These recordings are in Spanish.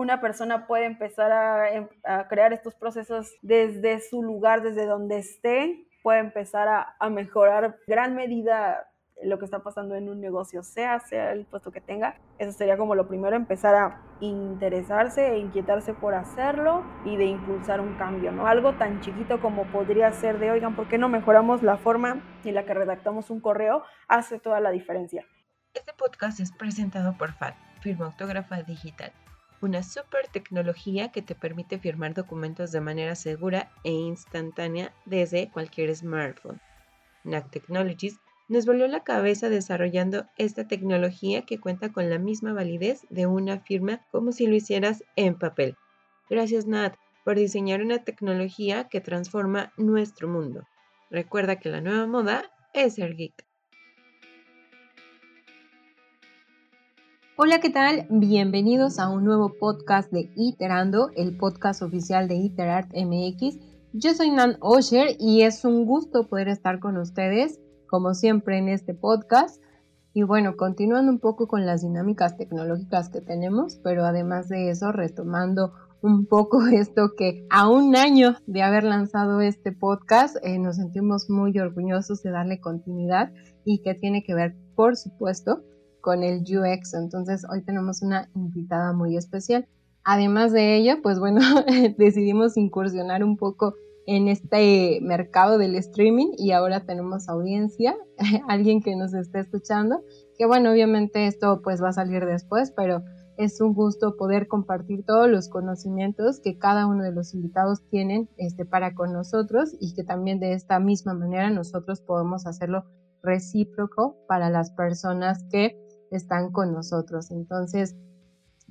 una persona puede empezar a, em, a, crear estos procesos desde su lugar, desde donde esté, puede empezar a, a mejorar gran medida lo que está pasando en un negocio, sea, sea el puesto que tenga. Eso sería como lo primero, empezar a interesarse e inquietarse por hacerlo y de impulsar un cambio, ¿no? Algo tan chiquito como podría ser de, oigan, ¿por qué no mejoramos la forma en la que redactamos un correo? Hace toda la diferencia. Este podcast es presentado por FAT, firma autógrafa digital una super tecnología que te permite firmar documentos de manera segura e instantánea desde cualquier smartphone. NAC Technologies nos volvió la cabeza desarrollando esta tecnología que cuenta con la misma validez de una firma como si lo hicieras en papel. Gracias Nat por diseñar una tecnología que transforma nuestro mundo. Recuerda que la nueva moda es ser geek. Hola, ¿qué tal? Bienvenidos a un nuevo podcast de Iterando, el podcast oficial de Iterart MX. Yo soy Nan Osher y es un gusto poder estar con ustedes como siempre en este podcast. Y bueno, continuando un poco con las dinámicas tecnológicas que tenemos, pero además de eso, retomando un poco esto que a un año de haber lanzado este podcast, eh, nos sentimos muy orgullosos de darle continuidad y que tiene que ver, por supuesto, con el UX. Entonces, hoy tenemos una invitada muy especial. Además de ello, pues bueno, decidimos incursionar un poco en este mercado del streaming y ahora tenemos audiencia, alguien que nos está escuchando, que bueno, obviamente esto pues va a salir después, pero es un gusto poder compartir todos los conocimientos que cada uno de los invitados tienen este, para con nosotros y que también de esta misma manera nosotros podemos hacerlo recíproco para las personas que están con nosotros. Entonces,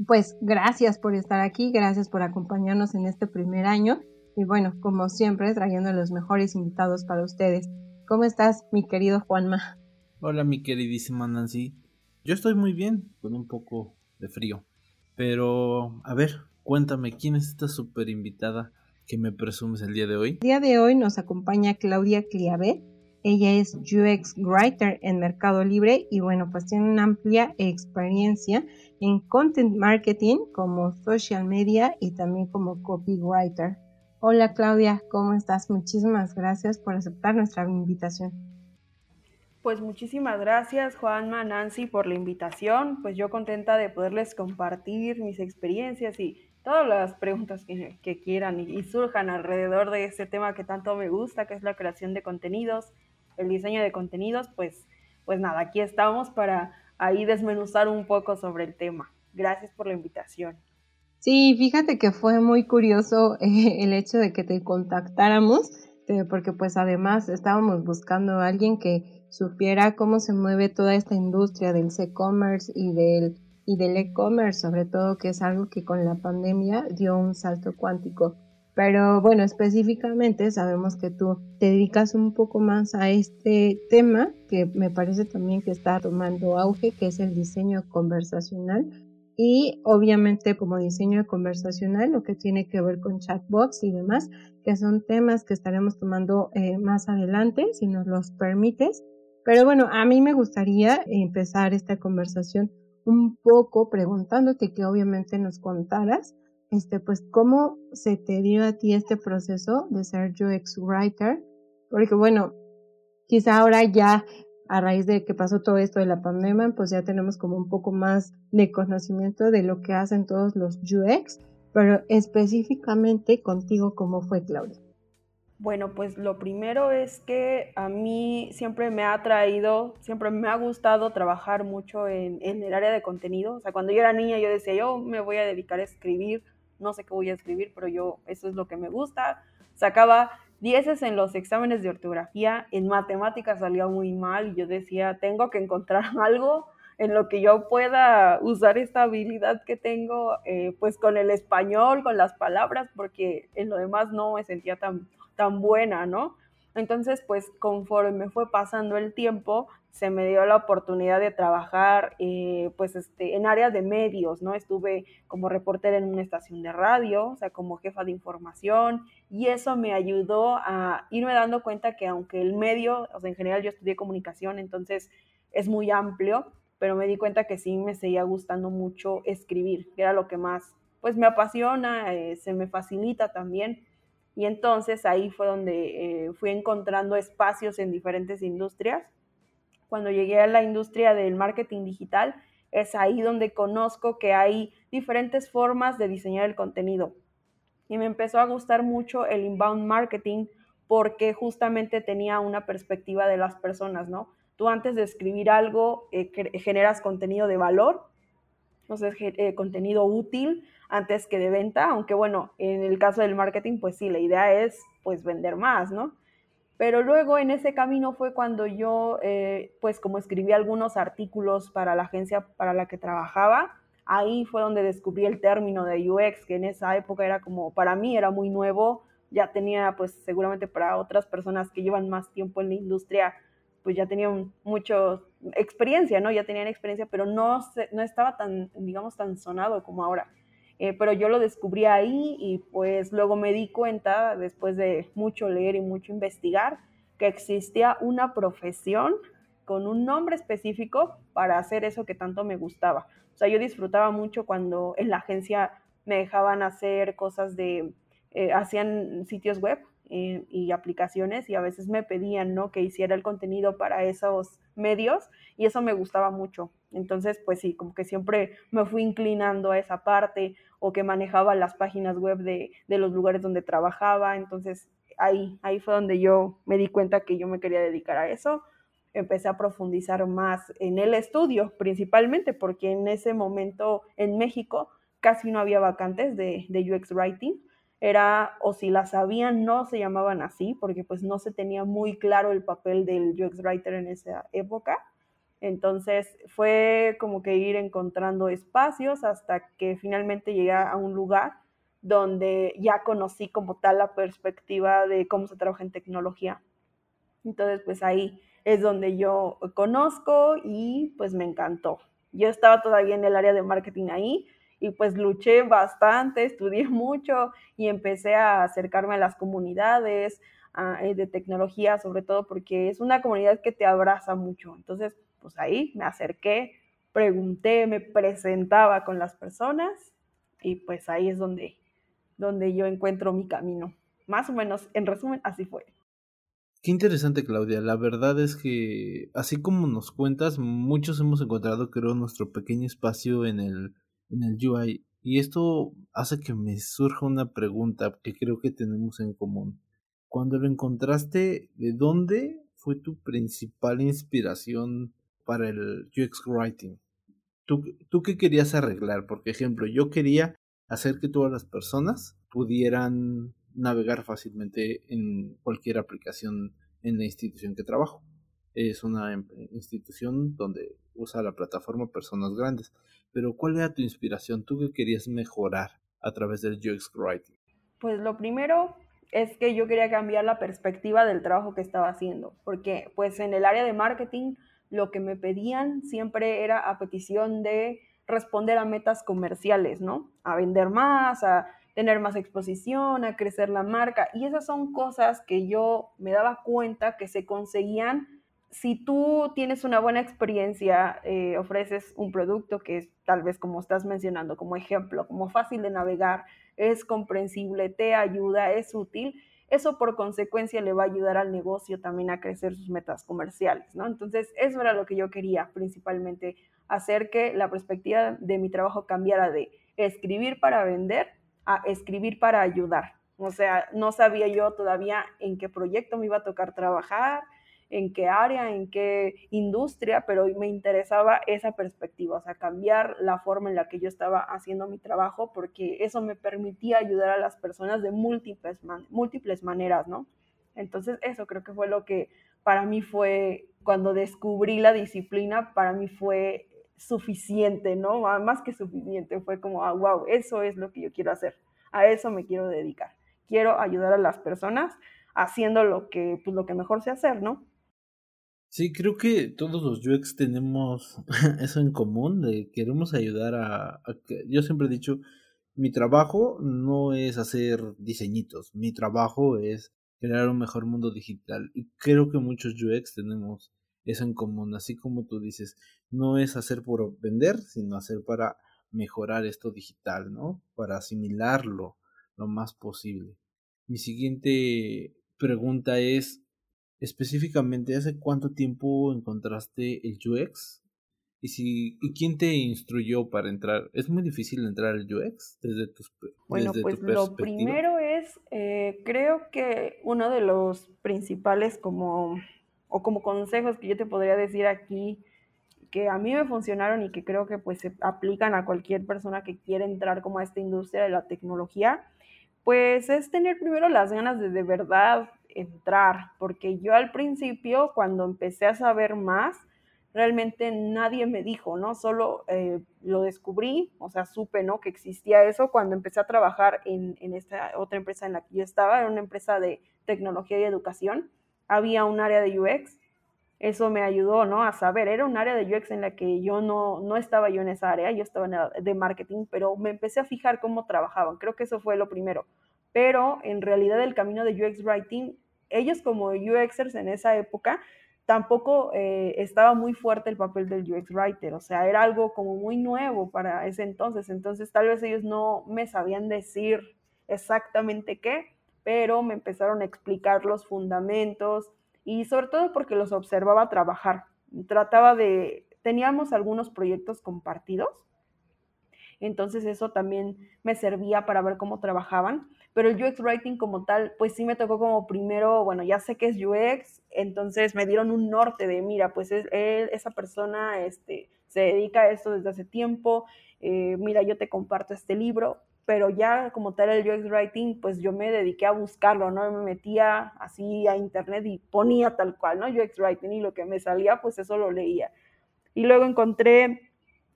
pues gracias por estar aquí, gracias por acompañarnos en este primer año y bueno, como siempre, trayendo los mejores invitados para ustedes. ¿Cómo estás, mi querido Juanma? Hola, mi queridísima Nancy. Yo estoy muy bien, con un poco de frío. Pero, a ver, cuéntame, ¿quién es esta super invitada que me presumes el día de hoy? El día de hoy nos acompaña Claudia Cliavet. Ella es UX Writer en Mercado Libre y bueno, pues tiene una amplia experiencia en content marketing como social media y también como copywriter. Hola Claudia, ¿cómo estás? Muchísimas gracias por aceptar nuestra invitación. Pues muchísimas gracias Juanma, Nancy por la invitación. Pues yo contenta de poderles compartir mis experiencias y todas las preguntas que, quieran y, surjan alrededor de este tema que tanto me gusta, que es la creación de contenidos, el diseño de contenidos. Pues, pues nada, aquí estamos para ahí desmenuzar un poco sobre el tema. Gracias por la invitación. Sí, fíjate que fue muy curioso eh, el hecho de que te contactáramos, porque pues además estábamos buscando a alguien que supiera cómo se mueve toda esta industria del e-commerce y del y del e-commerce, sobre todo que es algo que con la pandemia dio un salto cuántico. Pero bueno, específicamente sabemos que tú te dedicas un poco más a este tema que me parece también que está tomando auge, que es el diseño conversacional y obviamente como diseño conversacional, lo que tiene que ver con chatbots y demás, que son temas que estaremos tomando eh, más adelante, si nos los permites. Pero bueno, a mí me gustaría empezar esta conversación un poco preguntándote que obviamente nos contaras, este, pues cómo se te dio a ti este proceso de ser UX writer, porque bueno, quizá ahora ya a raíz de que pasó todo esto de la pandemia, pues ya tenemos como un poco más de conocimiento de lo que hacen todos los UX, pero específicamente contigo, ¿cómo fue, Claudia? Bueno, pues lo primero es que a mí siempre me ha traído, siempre me ha gustado trabajar mucho en, en, el área de contenido. O sea, cuando yo era niña yo decía, yo me voy a dedicar a escribir, no sé qué voy a escribir, pero yo, eso es lo que me gusta. Sacaba dieces en los exámenes de ortografía, en matemáticas salía muy mal y yo decía, tengo que encontrar algo en lo que yo pueda usar esta habilidad que tengo, eh, pues con el español, con las palabras, porque en lo demás no me sentía tan, tan buena, ¿no? Entonces, pues conforme fue pasando el tiempo, se me dio la oportunidad de trabajar eh, pues este, en áreas de medios, ¿no? Estuve como reportera en una estación de radio, o sea, como jefa de información, y eso me ayudó a irme dando cuenta que aunque el medio, o sea, en general yo estudié comunicación, entonces es muy amplio, pero me di cuenta que sí me seguía gustando mucho escribir, que era lo que más pues me apasiona, eh, se me facilita también. Y entonces ahí fue donde eh, fui encontrando espacios en diferentes industrias. Cuando llegué a la industria del marketing digital, es ahí donde conozco que hay diferentes formas de diseñar el contenido. Y me empezó a gustar mucho el inbound marketing porque justamente tenía una perspectiva de las personas, ¿no? Tú antes de escribir algo eh, generas contenido de valor, entonces eh, contenido útil antes que de venta, aunque bueno, en el caso del marketing, pues sí, la idea es pues vender más, ¿no? Pero luego en ese camino fue cuando yo, eh, pues como escribí algunos artículos para la agencia para la que trabajaba, ahí fue donde descubrí el término de UX, que en esa época era como, para mí era muy nuevo, ya tenía pues seguramente para otras personas que llevan más tiempo en la industria, pues ya tenían mucha experiencia, ¿no? Ya tenían experiencia, pero no, no estaba tan, digamos, tan sonado como ahora. Eh, pero yo lo descubrí ahí y pues luego me di cuenta, después de mucho leer y mucho investigar, que existía una profesión con un nombre específico para hacer eso que tanto me gustaba. O sea, yo disfrutaba mucho cuando en la agencia me dejaban hacer cosas de, eh, hacían sitios web y aplicaciones y a veces me pedían, ¿no? Que hiciera el contenido para esos medios y eso me gustaba mucho. Entonces, pues sí, como que siempre me fui inclinando a esa parte o que manejaba las páginas web de, de los lugares donde trabajaba. Entonces, ahí, ahí fue donde yo me di cuenta que yo me quería dedicar a eso. Empecé a profundizar más en el estudio, principalmente porque en ese momento en México casi no había vacantes de UX Writing era, o si las sabían, no se llamaban así, porque pues no se tenía muy claro el papel del UX Writer en esa época. Entonces fue como que ir encontrando espacios hasta que finalmente llegué a un lugar donde ya conocí como tal la perspectiva de cómo se trabaja en tecnología. Entonces pues ahí es donde yo conozco y pues me encantó. Yo estaba todavía en el área de marketing ahí, y pues luché bastante, estudié mucho y empecé a acercarme a las comunidades eh, de tecnología, sobre todo porque es una comunidad que te abraza mucho. Entonces, pues ahí me acerqué, pregunté, me presentaba con las personas y pues ahí es donde, donde yo encuentro mi camino. Más o menos, en resumen, así fue. Qué interesante, Claudia. La verdad es que, así como nos cuentas, muchos hemos encontrado, creo, nuestro pequeño espacio en el en el UI. Y esto hace que me surja una pregunta que creo que tenemos en común. Cuando lo encontraste, ¿de dónde fue tu principal inspiración para el UX Writing? ¿Tú, ¿Tú qué querías arreglar? Por ejemplo, yo quería hacer que todas las personas pudieran navegar fácilmente en cualquier aplicación en la institución que trabajo. Es una em, institución donde usa la plataforma personas grandes. Pero ¿cuál era tu inspiración? ¿Tú qué querías mejorar a través del UX Writing? Pues lo primero es que yo quería cambiar la perspectiva del trabajo que estaba haciendo, porque pues en el área de marketing lo que me pedían siempre era a petición de responder a metas comerciales, ¿no? A vender más, a tener más exposición, a crecer la marca. Y esas son cosas que yo me daba cuenta que se conseguían si tú tienes una buena experiencia, eh, ofreces un producto que es tal vez como estás mencionando como ejemplo, como fácil de navegar, es comprensible, te ayuda, es útil, eso por consecuencia le va a ayudar al negocio también a crecer sus metas comerciales, ¿no? Entonces, eso era lo que yo quería principalmente, hacer que la perspectiva de mi trabajo cambiara de escribir para vender a escribir para ayudar. O sea, no sabía yo todavía en qué proyecto me iba a tocar trabajar, en qué área, en qué industria, pero me interesaba esa perspectiva, o sea, cambiar la forma en la que yo estaba haciendo mi trabajo, porque eso me permitía ayudar a las personas de múltiples, múltiples maneras, ¿no? Entonces, eso creo que fue lo que para mí fue, cuando descubrí la disciplina, para mí fue suficiente, ¿no? Más que suficiente, fue como, ah, wow, eso es lo que yo quiero hacer, a eso me quiero dedicar. Quiero ayudar a las personas haciendo lo que, pues, lo que mejor sé hacer, ¿no? Sí, creo que todos los UX tenemos eso en común, de queremos ayudar a, que, yo siempre he dicho, mi trabajo no es hacer diseñitos, mi trabajo es crear un mejor mundo digital. Y creo que muchos UX tenemos eso en común, así como tú dices, no es hacer por vender, sino hacer para mejorar esto digital, ¿no? Para asimilarlo lo más posible. Mi siguiente pregunta es, específicamente, ¿hace cuánto tiempo encontraste el UX? ¿Y, si, ¿Y quién te instruyó para entrar? ¿Es muy difícil entrar al UX desde tus Bueno, pues lo primero es, eh, creo que uno de los principales como, o como consejos que yo te podría decir aquí, que a mí me funcionaron y que creo que pues se aplican a cualquier persona que quiere entrar como a esta industria de la tecnología, pues es tener primero las ganas de de verdad entrar, porque yo al principio, cuando empecé a saber más, realmente nadie me dijo, ¿no? Solo eh, lo descubrí, o sea, supe, ¿no? Que existía eso cuando empecé a trabajar en, en, esta otra empresa en la que yo estaba, era una empresa de tecnología y educación, había un área de UX, eso me ayudó, ¿no? A saber, era un área de UX en la que yo no, no estaba yo en esa área, yo estaba en de marketing, pero me empecé a fijar cómo trabajaban, creo que eso fue lo primero, pero en realidad el camino de UX Writing, ellos como UXers en esa época, tampoco eh, estaba muy fuerte el papel del UX Writer, o sea, era algo como muy nuevo para ese entonces, entonces tal vez ellos no me sabían decir exactamente qué, pero me empezaron a explicar los fundamentos y sobre todo porque los observaba trabajar. Trataba de, teníamos algunos proyectos compartidos, entonces eso también me servía para ver cómo trabajaban pero el UX Writing como tal, pues sí me tocó como primero, bueno, ya sé que es UX, entonces me dieron un norte de, mira, pues es, él, esa persona este, se dedica a esto desde hace tiempo, eh, mira, yo te comparto este libro, pero ya como tal el UX Writing, pues yo me dediqué a buscarlo, ¿no? Me metía así a internet y ponía tal cual, ¿no? UX Writing y lo que me salía, pues eso lo leía. Y luego encontré,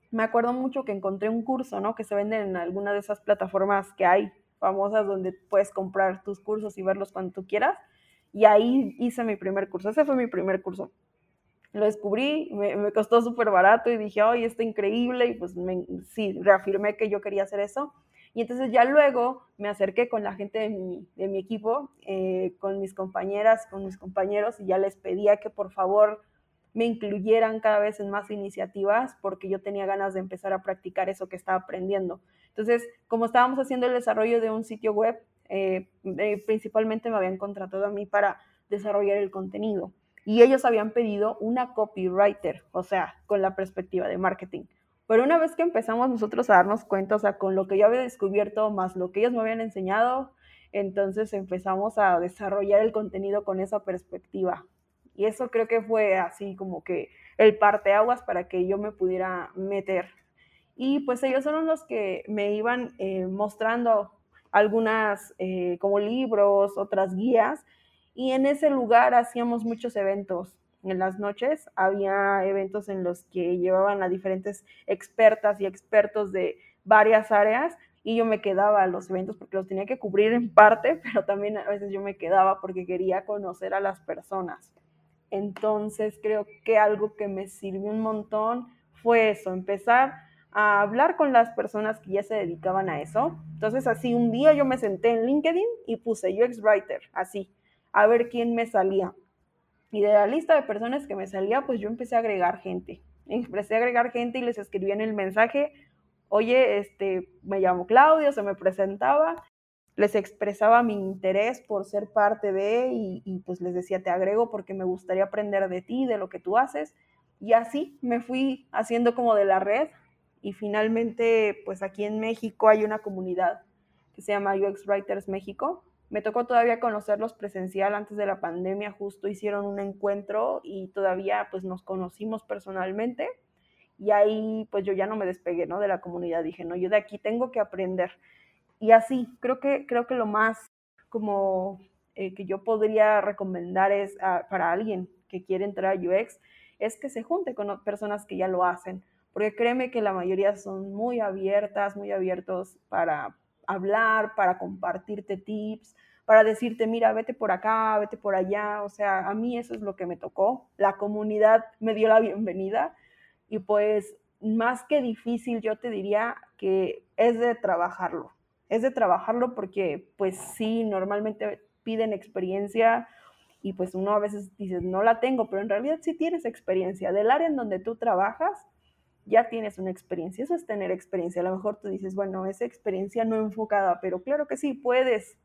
me acuerdo mucho que encontré un curso, ¿no? Que se vende en alguna de esas plataformas que hay famosas donde puedes comprar tus cursos y verlos cuando tú quieras. Y ahí hice mi primer curso. Ese fue mi primer curso. Lo descubrí, me, costó súper barato y dije, ay, está increíble. Y pues sí, reafirmé que yo quería hacer eso. Y entonces ya luego me acerqué con la gente de mi, de mi equipo, eh, con mis compañeras, con mis compañeros, y ya les pedía que por favor me incluyeran cada vez en más iniciativas porque yo tenía ganas de empezar a practicar eso que estaba aprendiendo. Entonces, como estábamos haciendo el desarrollo de un sitio web, eh, eh, principalmente me habían contratado a mí para desarrollar el contenido. Y ellos habían pedido una copywriter, o sea, con la perspectiva de marketing. Pero una vez que empezamos nosotros a darnos cuenta, o sea, con lo que yo había descubierto más lo que ellos me habían enseñado, entonces empezamos a desarrollar el contenido con esa perspectiva. Y eso creo que fue así como que el parteaguas para que yo me pudiera meter. Y pues ellos son los que me iban eh, mostrando algunas eh, como libros, otras guías. Y en ese lugar hacíamos muchos eventos. En las noches había eventos en los que llevaban a diferentes expertas y expertos de varias áreas y yo me quedaba a los eventos porque los tenía que cubrir en parte, pero también a veces yo me quedaba porque quería conocer a las personas. Entonces creo que algo que me sirvió un montón fue eso, empezar a hablar con las personas que ya se dedicaban a eso. Entonces así un día yo me senté en LinkedIn y puse UX Writer, así, a ver quién me salía. Y de la lista de personas que me salía, pues yo empecé a agregar gente. Empecé a agregar gente y les escribía en el mensaje, oye, este, me llamo Claudio, se me presentaba les expresaba mi interés por ser parte de y, pues les decía, te agrego porque me gustaría aprender de ti, de lo que tú haces. Y así me fui haciendo como de la red y finalmente pues aquí en México hay una comunidad que se llama UX Writers México. Me tocó todavía conocerlos presencial antes de la pandemia, justo hicieron un encuentro y todavía pues nos conocimos personalmente y ahí pues yo ya no me despegué, ¿no? De la comunidad, dije, no, yo de aquí tengo que aprender y así, creo que, creo que lo más como eh, que yo podría recomendar es ah, para alguien que quiere entrar a UX es que se junte con personas que ya lo hacen, porque créeme que la mayoría son muy abiertas, muy abiertos para hablar, para compartirte tips, para decirte, mira, vete por acá, vete por allá, o sea, a mí eso es lo que me tocó, la comunidad me dio la bienvenida y pues más que difícil yo te diría que es de trabajarlo, es de trabajarlo porque pues sí, normalmente piden experiencia y pues uno a veces dice, no la tengo, pero en realidad sí tienes experiencia. Del área en donde tú trabajas, ya tienes una experiencia, eso es tener experiencia. A lo mejor tú dices, bueno, esa experiencia no enfocada, pero claro que sí, puedes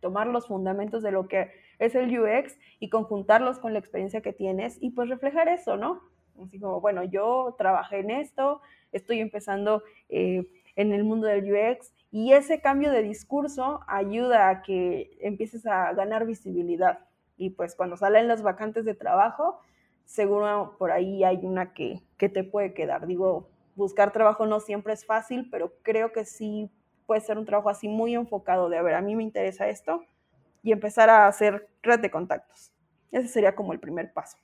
tomar los fundamentos de lo que es el UX y conjuntarlos con la experiencia que tienes y pues reflejar eso, ¿no? Así como, bueno, yo trabajé en esto, estoy empezando eh, en el mundo del UX y ese cambio de discurso ayuda a que empieces a ganar visibilidad. Y pues cuando salen las vacantes de trabajo, seguro por ahí hay una que, que te puede quedar. Digo, buscar trabajo no siempre es fácil, pero creo que sí puede ser un trabajo así muy enfocado de, a ver, a mí me interesa esto y empezar a hacer red de contactos. Ese sería como el primer paso.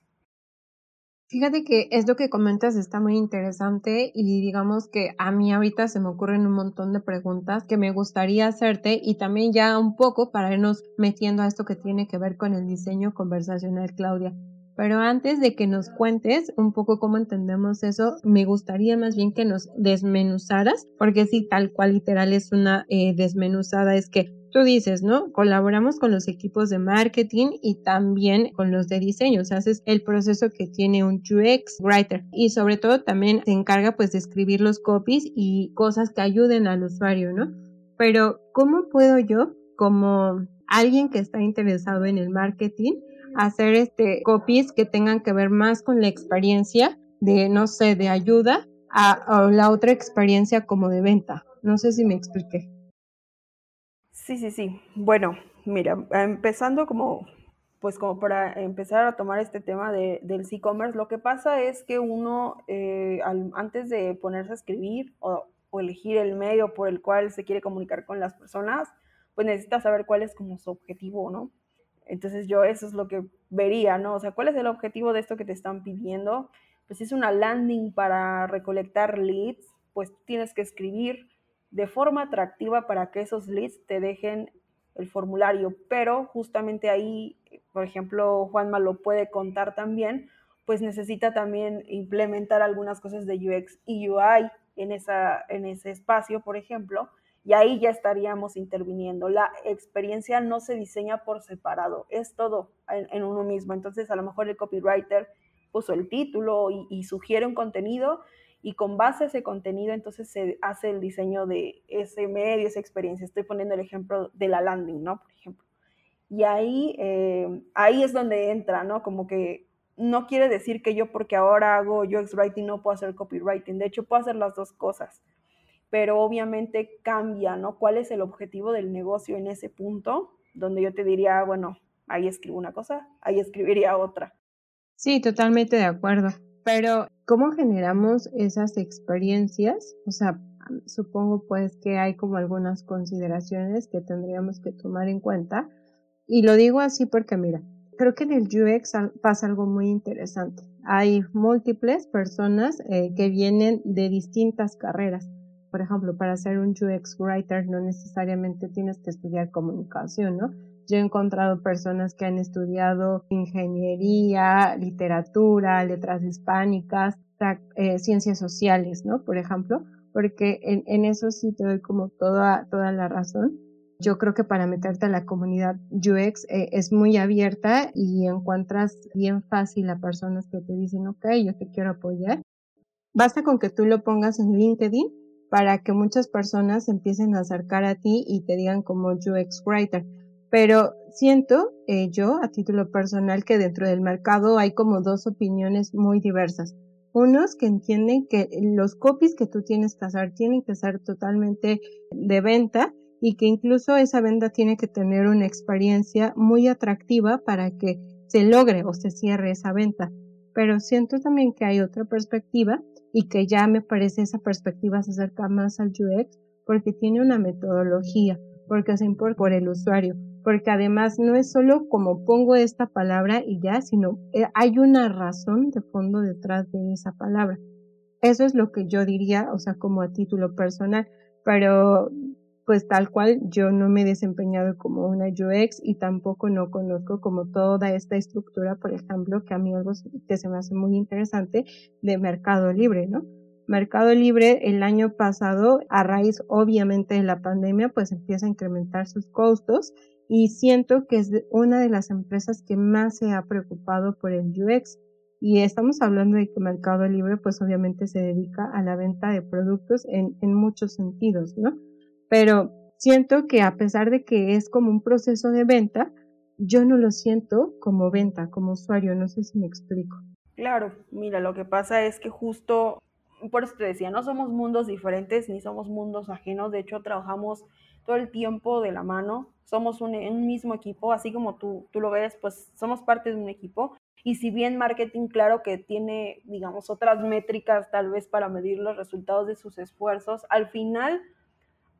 Fíjate que es lo que comentas, está muy interesante y digamos que a mí ahorita se me ocurren un montón de preguntas que me gustaría hacerte y también ya un poco para irnos metiendo a esto que tiene que ver con el diseño conversacional, Claudia. Pero antes de que nos cuentes un poco cómo entendemos eso, me gustaría más bien que nos desmenuzaras, porque si tal cual literal es una eh, desmenuzada, es que tú dices, ¿no? Colaboramos con los equipos de marketing y también con los de diseño, o sea, haces el proceso que tiene un UX writer y sobre todo también se encarga pues de escribir los copies y cosas que ayuden al usuario, ¿no? Pero, ¿cómo puedo yo, como alguien que está interesado en el marketing, hacer este copies que tengan que ver más con la experiencia de, no sé, de ayuda a, la otra experiencia como de venta. No sé si me expliqué. Sí, sí, sí. Bueno, mira, empezando como, pues como para empezar a tomar este tema de, del e-commerce, lo que pasa es que uno, eh, antes de ponerse a escribir o, o, elegir el medio por el cual se quiere comunicar con las personas, pues necesita saber cuál es como su objetivo, ¿no? Entonces yo eso es lo que vería, ¿no? O sea, ¿cuál es el objetivo de esto que te están pidiendo? Pues es una landing para recolectar leads, pues tienes que escribir de forma atractiva para que esos leads te dejen el formulario, pero justamente ahí, por ejemplo, Juanma lo puede contar también, pues necesita también implementar algunas cosas de UX y UI en, esa, en ese espacio, por ejemplo, y ahí ya estaríamos interviniendo. La experiencia no se diseña por separado, es todo en, uno mismo. Entonces, a lo mejor el copywriter puso el título y, sugiere un contenido y con base a ese contenido entonces se hace el diseño de ese medio, esa experiencia. Estoy poniendo el ejemplo de la landing, ¿no? Por ejemplo. Y ahí, eh, ahí es donde entra, ¿no? Como que no quiere decir que yo porque ahora hago UX Writing no puedo hacer copywriting. De hecho, puedo hacer las dos cosas pero obviamente cambia, ¿no? ¿Cuál es el objetivo del negocio en ese punto? Donde yo te diría, bueno, ahí escribo una cosa, ahí escribiría otra. Sí, totalmente de acuerdo. Pero, ¿cómo generamos esas experiencias? O sea, supongo pues que hay como algunas consideraciones que tendríamos que tomar en cuenta. Y lo digo así porque, mira, creo que en el UX pasa algo muy interesante. Hay múltiples personas eh, que vienen de distintas carreras por ejemplo, para ser un UX writer no necesariamente tienes que estudiar comunicación, ¿no? Yo he encontrado personas que han estudiado ingeniería, literatura, letras hispánicas, eh, ciencias sociales, ¿no? Por ejemplo, porque en, en, eso sí te doy como toda, toda la razón. Yo creo que para meterte a la comunidad UX eh, es muy abierta y encuentras bien fácil a personas que te dicen, ok, yo te quiero apoyar. Basta con que tú lo pongas en LinkedIn para que muchas personas empiecen a acercar a ti y te digan como UX Writer. Pero siento eh, yo, a título personal, que dentro del mercado hay como dos opiniones muy diversas. Unos que entienden que los copies que tú tienes que hacer tienen que ser totalmente de venta y que incluso esa venta tiene que tener una experiencia muy atractiva para que se logre o se cierre esa venta. Pero siento también que hay otra perspectiva y que ya me parece esa perspectiva se acerca más al UX porque tiene una metodología, porque se importa por el usuario, porque además no es solo como pongo esta palabra y ya, sino eh, hay una razón de fondo detrás de esa palabra. Eso es lo que yo diría, o sea, como a título personal, pero pues tal cual yo no me he desempeñado como una UX y tampoco no conozco como toda esta estructura, por ejemplo, que a mí algo que se me hace muy interesante de Mercado Libre, ¿no? Mercado Libre el año pasado, a raíz obviamente de la pandemia, pues empieza a incrementar sus costos y siento que es una de las empresas que más se ha preocupado por el UX. Y estamos hablando de que Mercado Libre pues obviamente se dedica a la venta de productos en, en muchos sentidos, ¿no? Pero siento que a pesar de que es como un proceso de venta, yo no lo siento como venta, como usuario, no sé si me explico. Claro, mira, lo que pasa es que justo, por eso te decía, no somos mundos diferentes ni somos mundos ajenos, de hecho trabajamos todo el tiempo de la mano, somos un, un mismo equipo, así como tú, tú lo ves, pues somos parte de un equipo. Y si bien marketing, claro que tiene, digamos, otras métricas tal vez para medir los resultados de sus esfuerzos, al final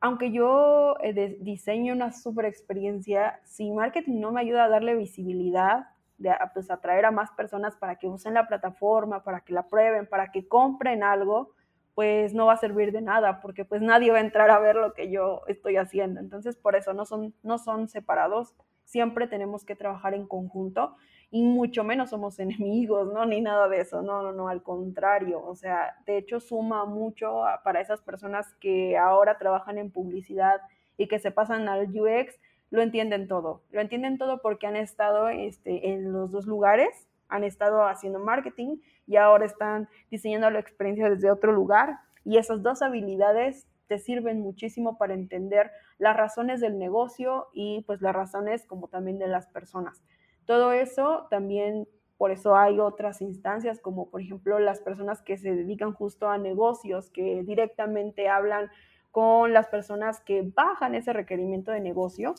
aunque yo eh, diseño una super experiencia, si marketing no me ayuda a darle visibilidad, de, pues atraer a más personas para que usen la plataforma, para que la prueben, para que compren algo, pues no va a servir de nada, porque pues nadie va a entrar a ver lo que yo estoy haciendo. Entonces, por eso no son, no son separados, siempre tenemos que trabajar en conjunto y mucho menos somos enemigos, ¿no? Ni nada de eso, no, no, no, al contrario, o sea, de hecho suma mucho para esas personas que ahora trabajan en publicidad y que se pasan al UX, lo entienden todo, lo entienden todo porque han estado este, en los dos lugares, han estado haciendo marketing y ahora están diseñando la experiencia desde otro lugar y esas dos habilidades te sirven muchísimo para entender las razones del negocio y pues las razones como también de las personas. Todo eso también, por eso hay otras instancias como por ejemplo las personas que se dedican justo a negocios, que directamente hablan con las personas que bajan ese requerimiento de negocio,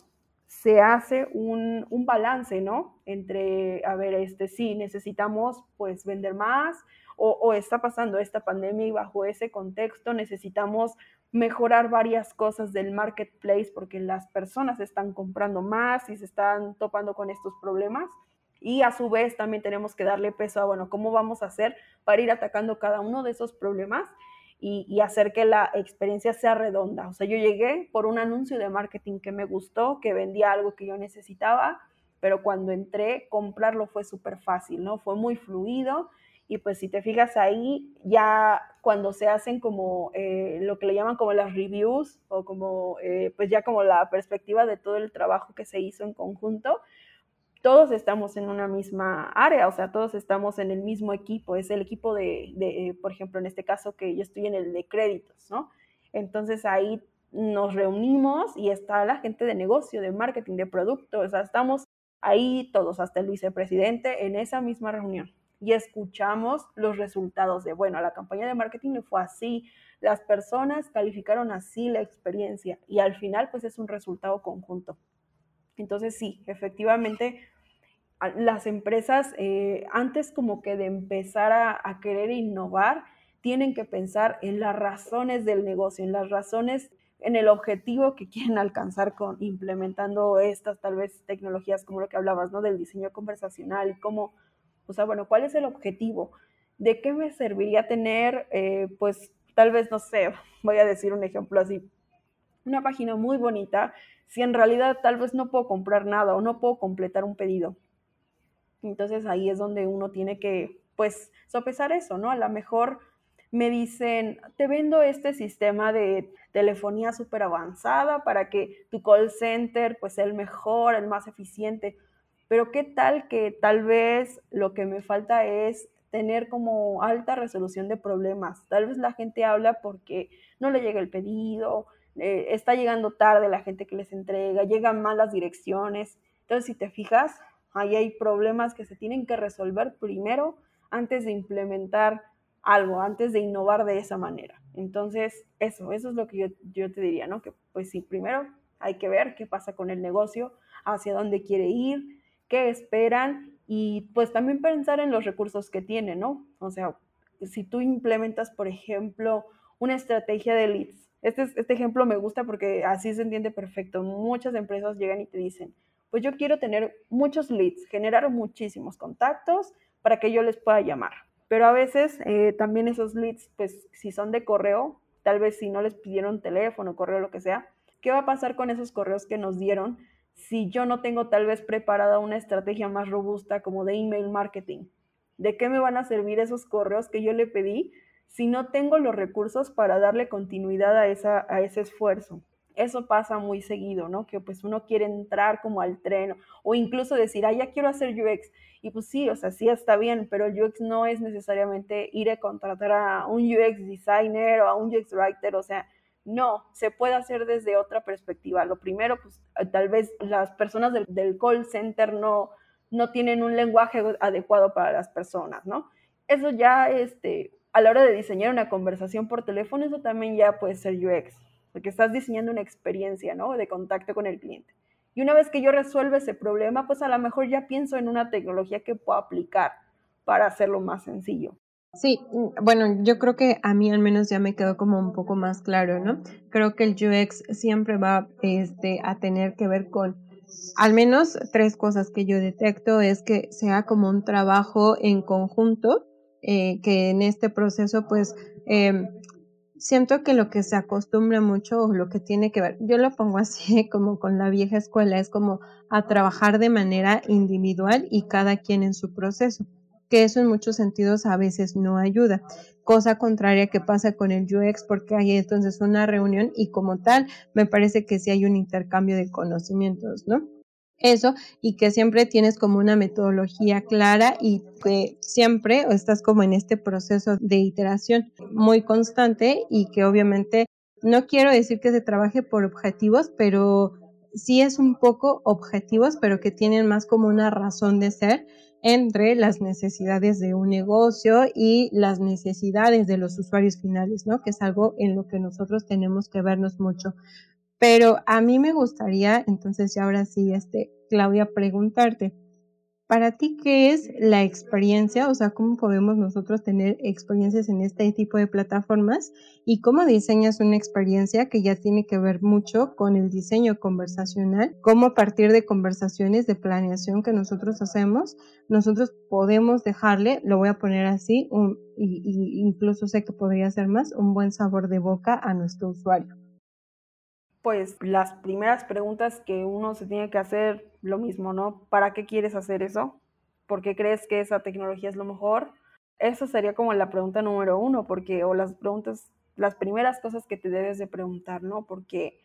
se hace un, un, balance, ¿no? Entre, a ver, este, sí, necesitamos pues vender más o, está pasando esta pandemia y bajo ese contexto necesitamos mejorar varias cosas del marketplace porque las personas están comprando más y se están topando con estos problemas. Y a su vez también tenemos que darle peso a, bueno, cómo vamos a hacer para ir atacando cada uno de esos problemas y, y, hacer que la experiencia sea redonda. O sea, yo llegué por un anuncio de marketing que me gustó, que vendía algo que yo necesitaba, pero cuando entré, comprarlo fue súper fácil, ¿no? Fue muy fluido y pues si te fijas ahí, ya cuando se hacen como eh, lo que le llaman como las reviews o como eh, pues ya como la perspectiva de todo el trabajo que se hizo en conjunto, todos estamos en una misma área, o sea, todos estamos en el mismo equipo, es el equipo de, de por ejemplo, en este caso que yo estoy en el de créditos, ¿no? Entonces ahí nos reunimos y está la gente de negocio, de marketing, de producto, o sea, estamos ahí todos, hasta el vicepresidente, en esa misma reunión y escuchamos los resultados de, bueno, la campaña de marketing fue así, las personas calificaron así la experiencia y al final pues es un resultado conjunto. Entonces sí, efectivamente las empresas eh, antes como que de empezar a, querer innovar, tienen que pensar en las razones del negocio, en las razones en el objetivo que quieren alcanzar con implementando estas tal vez tecnologías como lo que hablabas, ¿no? Del diseño conversacional y cómo o sea, bueno, ¿cuál es el objetivo? ¿De qué me serviría tener, eh, pues, tal vez, no sé, voy a decir un ejemplo así, una página muy bonita, si en realidad tal vez no puedo comprar nada o no puedo completar un pedido? Entonces ahí es donde uno tiene que, pues, sopesar eso, ¿no? A lo mejor me dicen, te vendo este sistema de telefonía súper avanzada para que tu call center, pues, sea el mejor, el más eficiente pero qué tal que tal vez lo que me falta es tener como alta resolución de problemas. Tal vez la gente habla porque no le llega el pedido, eh, está llegando tarde la gente que les entrega, llegan malas direcciones. Entonces, si te fijas, ahí hay problemas que se tienen que resolver primero antes de implementar algo, antes de innovar de esa manera. Entonces, eso, eso es lo que yo, yo te diría, ¿no? Que pues sí, primero hay que ver qué pasa con el negocio, hacia dónde quiere ir, qué esperan y pues también pensar en los recursos que tienen, ¿no? O sea, si tú implementas, por ejemplo, una estrategia de leads, este, este ejemplo me gusta porque así se entiende perfecto. Muchas empresas llegan y te dicen, pues yo quiero tener muchos leads, generar muchísimos contactos para que yo les pueda llamar. Pero a veces eh, también esos leads, pues si son de correo, tal vez si no les pidieron teléfono, correo, lo que sea, ¿qué va a pasar con esos correos que nos dieron si yo no tengo tal vez preparada una estrategia más robusta como de email marketing? ¿De qué me van a servir esos correos que yo le pedí si no tengo los recursos para darle continuidad a, esa, a ese esfuerzo? Eso pasa muy seguido, ¿no? Que pues uno quiere entrar como al tren o incluso decir, ah, ya quiero hacer UX. Y pues sí, o sea, sí está bien, pero el UX no es necesariamente ir a contratar a un UX designer o a un UX writer, o sea, no, se puede hacer desde otra perspectiva. Lo primero, pues tal vez las personas del, call center no, no tienen un lenguaje adecuado para las personas, ¿no? Eso ya, este, a la hora de diseñar una conversación por teléfono, eso también ya puede ser UX, porque estás diseñando una experiencia, ¿no? De contacto con el cliente. Y una vez que yo resuelvo ese problema, pues a lo mejor ya pienso en una tecnología que puedo aplicar para hacerlo más sencillo. Sí, mm, bueno, yo creo que a mí al menos ya me quedó como un poco más claro, ¿no? Creo que el UX siempre va este, a tener que ver con al menos tres cosas que yo detecto es que sea como un trabajo en conjunto, eh, que en este proceso pues eh, siento que lo que se acostumbra mucho o lo que tiene que ver, yo lo pongo así como con la vieja escuela, es como a trabajar de manera individual y cada quien en su proceso que eso en muchos sentidos a veces no ayuda. Cosa contraria que pasa con el UX porque hay entonces una reunión y como tal me parece que sí hay un intercambio de conocimientos, ¿no? Eso y que siempre tienes como una metodología clara y que siempre estás como en este proceso de iteración muy constante y que obviamente no quiero decir que se trabaje por objetivos, pero sí es un poco objetivos, pero que tienen más como una razón de ser entre las necesidades de un negocio y las necesidades de los usuarios finales, ¿no? Que es algo en lo que nosotros tenemos que vernos mucho. Pero a mí me gustaría, entonces, ya ahora sí, este, Claudia, preguntarte, para ti, ¿qué es la experiencia? O sea, ¿cómo podemos nosotros tener experiencias en este tipo de plataformas? ¿Y cómo diseñas una experiencia que ya tiene que ver mucho con el diseño conversacional? ¿Cómo a partir de conversaciones de planeación que nosotros hacemos, nosotros podemos dejarle, lo voy a poner así, un, y, incluso sé que podría ser más, un buen sabor de boca a nuestro usuario? Pues las primeras preguntas que uno se tiene que hacer, lo mismo, ¿no? ¿Para qué quieres hacer eso? ¿Por qué crees que esa tecnología es lo mejor? Esa sería como la pregunta número uno, porque, o las preguntas, las primeras cosas que te debes de preguntar, ¿no? Porque,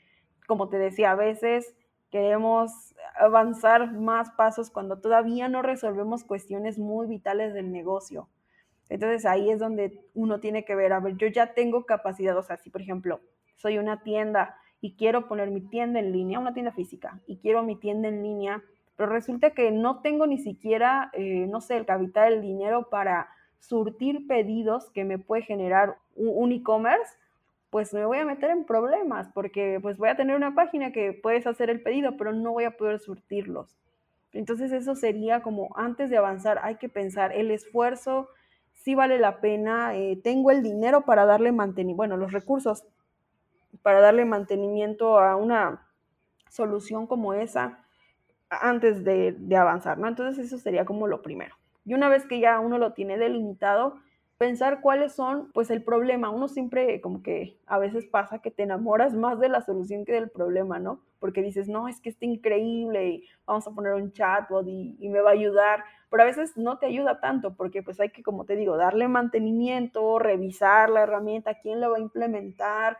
como te decía, a veces queremos avanzar más pasos cuando todavía no resolvemos cuestiones muy vitales del negocio. Entonces ahí es donde uno tiene que ver, a ver, yo ya tengo capacidad, o sea, si por ejemplo soy una tienda, y quiero poner mi tienda en línea, una tienda física, y quiero mi tienda en línea, pero resulta que no tengo ni siquiera, eh, no sé, el capital, el dinero para surtir pedidos que me puede generar un, e-commerce, pues me voy a meter en problemas porque pues voy a tener una página que puedes hacer el pedido, pero no voy a poder surtirlos. Entonces eso sería como antes de avanzar, hay que pensar el esfuerzo, si vale la pena, eh, tengo el dinero para darle mantenimiento, bueno, los recursos para darle mantenimiento a una solución como esa antes de, avanzar, ¿no? Entonces eso sería como lo primero. Y una vez que ya uno lo tiene delimitado, pensar cuáles son, pues el problema. Uno siempre como que a veces pasa que te enamoras más de la solución que del problema, ¿no? Porque dices, no, es que está increíble y vamos a poner un chatbot y, y me va a ayudar, pero a veces no te ayuda tanto porque pues hay que, como te digo, darle mantenimiento, revisar la herramienta, quién la va a implementar,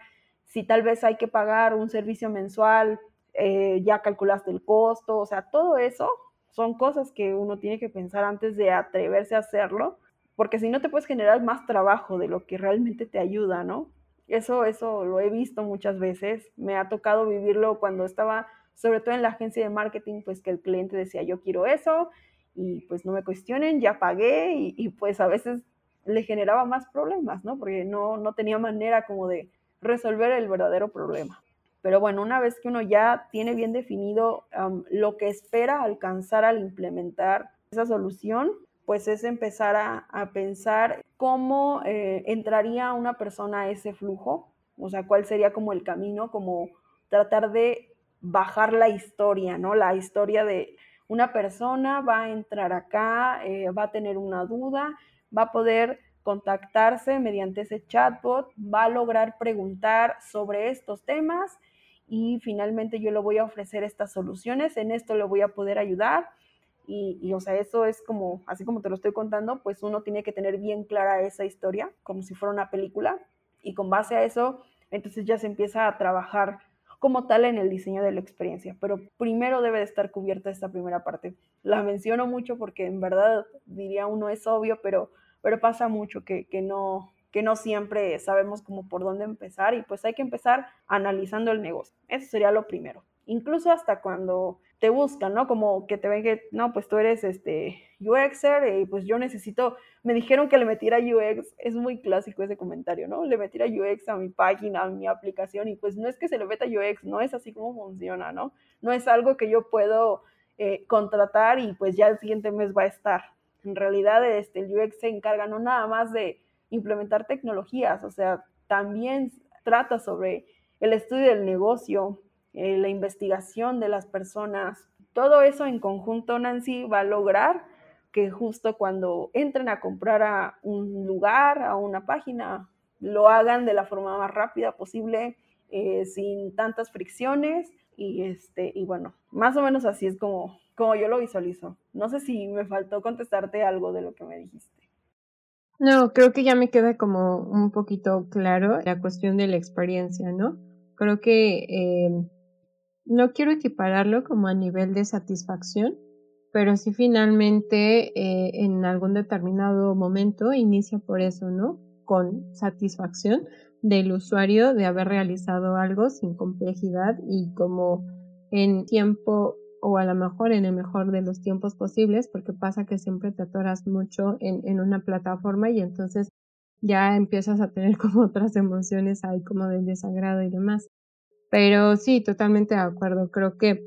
si tal vez hay que pagar un servicio mensual, eh, ya calculaste el costo, o sea, todo eso son cosas que uno tiene que pensar antes de atreverse a hacerlo, porque si no te puedes generar más trabajo de lo que realmente te ayuda, ¿no? Eso, eso lo he visto muchas veces, me ha tocado vivirlo cuando estaba, sobre todo en la agencia de marketing, pues que el cliente decía, yo quiero eso, y pues no me cuestionen, ya pagué, y, y pues a veces le generaba más problemas, ¿no? Porque no, no tenía manera como de resolver el verdadero problema. Pero bueno, una vez que uno ya tiene bien definido lo que espera alcanzar al implementar esa solución, pues es empezar a, pensar cómo eh, entraría una persona a ese flujo, o sea, cuál sería como el camino, como tratar de bajar la historia, ¿no? La historia de una persona va a entrar acá, eh, va a tener una duda, va a poder contactarse mediante ese chatbot, va a lograr preguntar sobre estos temas y finalmente yo le voy a ofrecer estas soluciones, en esto le voy a poder ayudar. Y, o sea, eso es como, así como te lo estoy contando, pues uno tiene que tener bien clara esa historia, como si fuera una película, y con base a eso, entonces ya se empieza a trabajar como tal en el diseño de la experiencia, pero primero debe de estar cubierta esta primera parte. La menciono mucho porque en verdad diría uno es obvio, pero, pero pasa mucho que, que no, que no siempre sabemos cómo por dónde empezar y pues hay que empezar analizando el negocio. Eso sería lo primero. Incluso hasta cuando te buscan, ¿no? Como que te ven que, no, pues tú eres este UXer y pues yo necesito, me dijeron que le metiera UX, es muy clásico ese comentario, ¿no? Le metiera UX a mi página, a mi aplicación y pues no es que se le meta UX, no es así como funciona, ¿no? No es algo que yo puedo eh, contratar y pues ya el siguiente mes va a estar. En realidad este, el UX se encarga no nada más de implementar tecnologías, o sea, también trata sobre el estudio del negocio, eh, la investigación de las personas. Todo eso en conjunto, Nancy, va a lograr que justo cuando entren a comprar a un lugar, a una página, lo hagan de la forma más rápida posible, eh, sin tantas fricciones y, este, y bueno, más o menos así es como, como yo lo visualizo. No sé si me faltó contestarte algo de lo que me dijiste. No, creo que ya me queda como un poquito claro la cuestión de la experiencia, ¿no? Creo que eh, no quiero equipararlo como a nivel de satisfacción, pero sí finalmente eh, en algún determinado momento inicia por eso, ¿no? Con satisfacción del usuario de haber realizado algo sin complejidad y como en tiempo o a lo mejor en el mejor de los tiempos posibles, porque pasa que siempre te atoras mucho en, en una plataforma y entonces ya empiezas a tener como otras emociones ahí como del desagrado y demás. Pero sí, totalmente de acuerdo. Creo que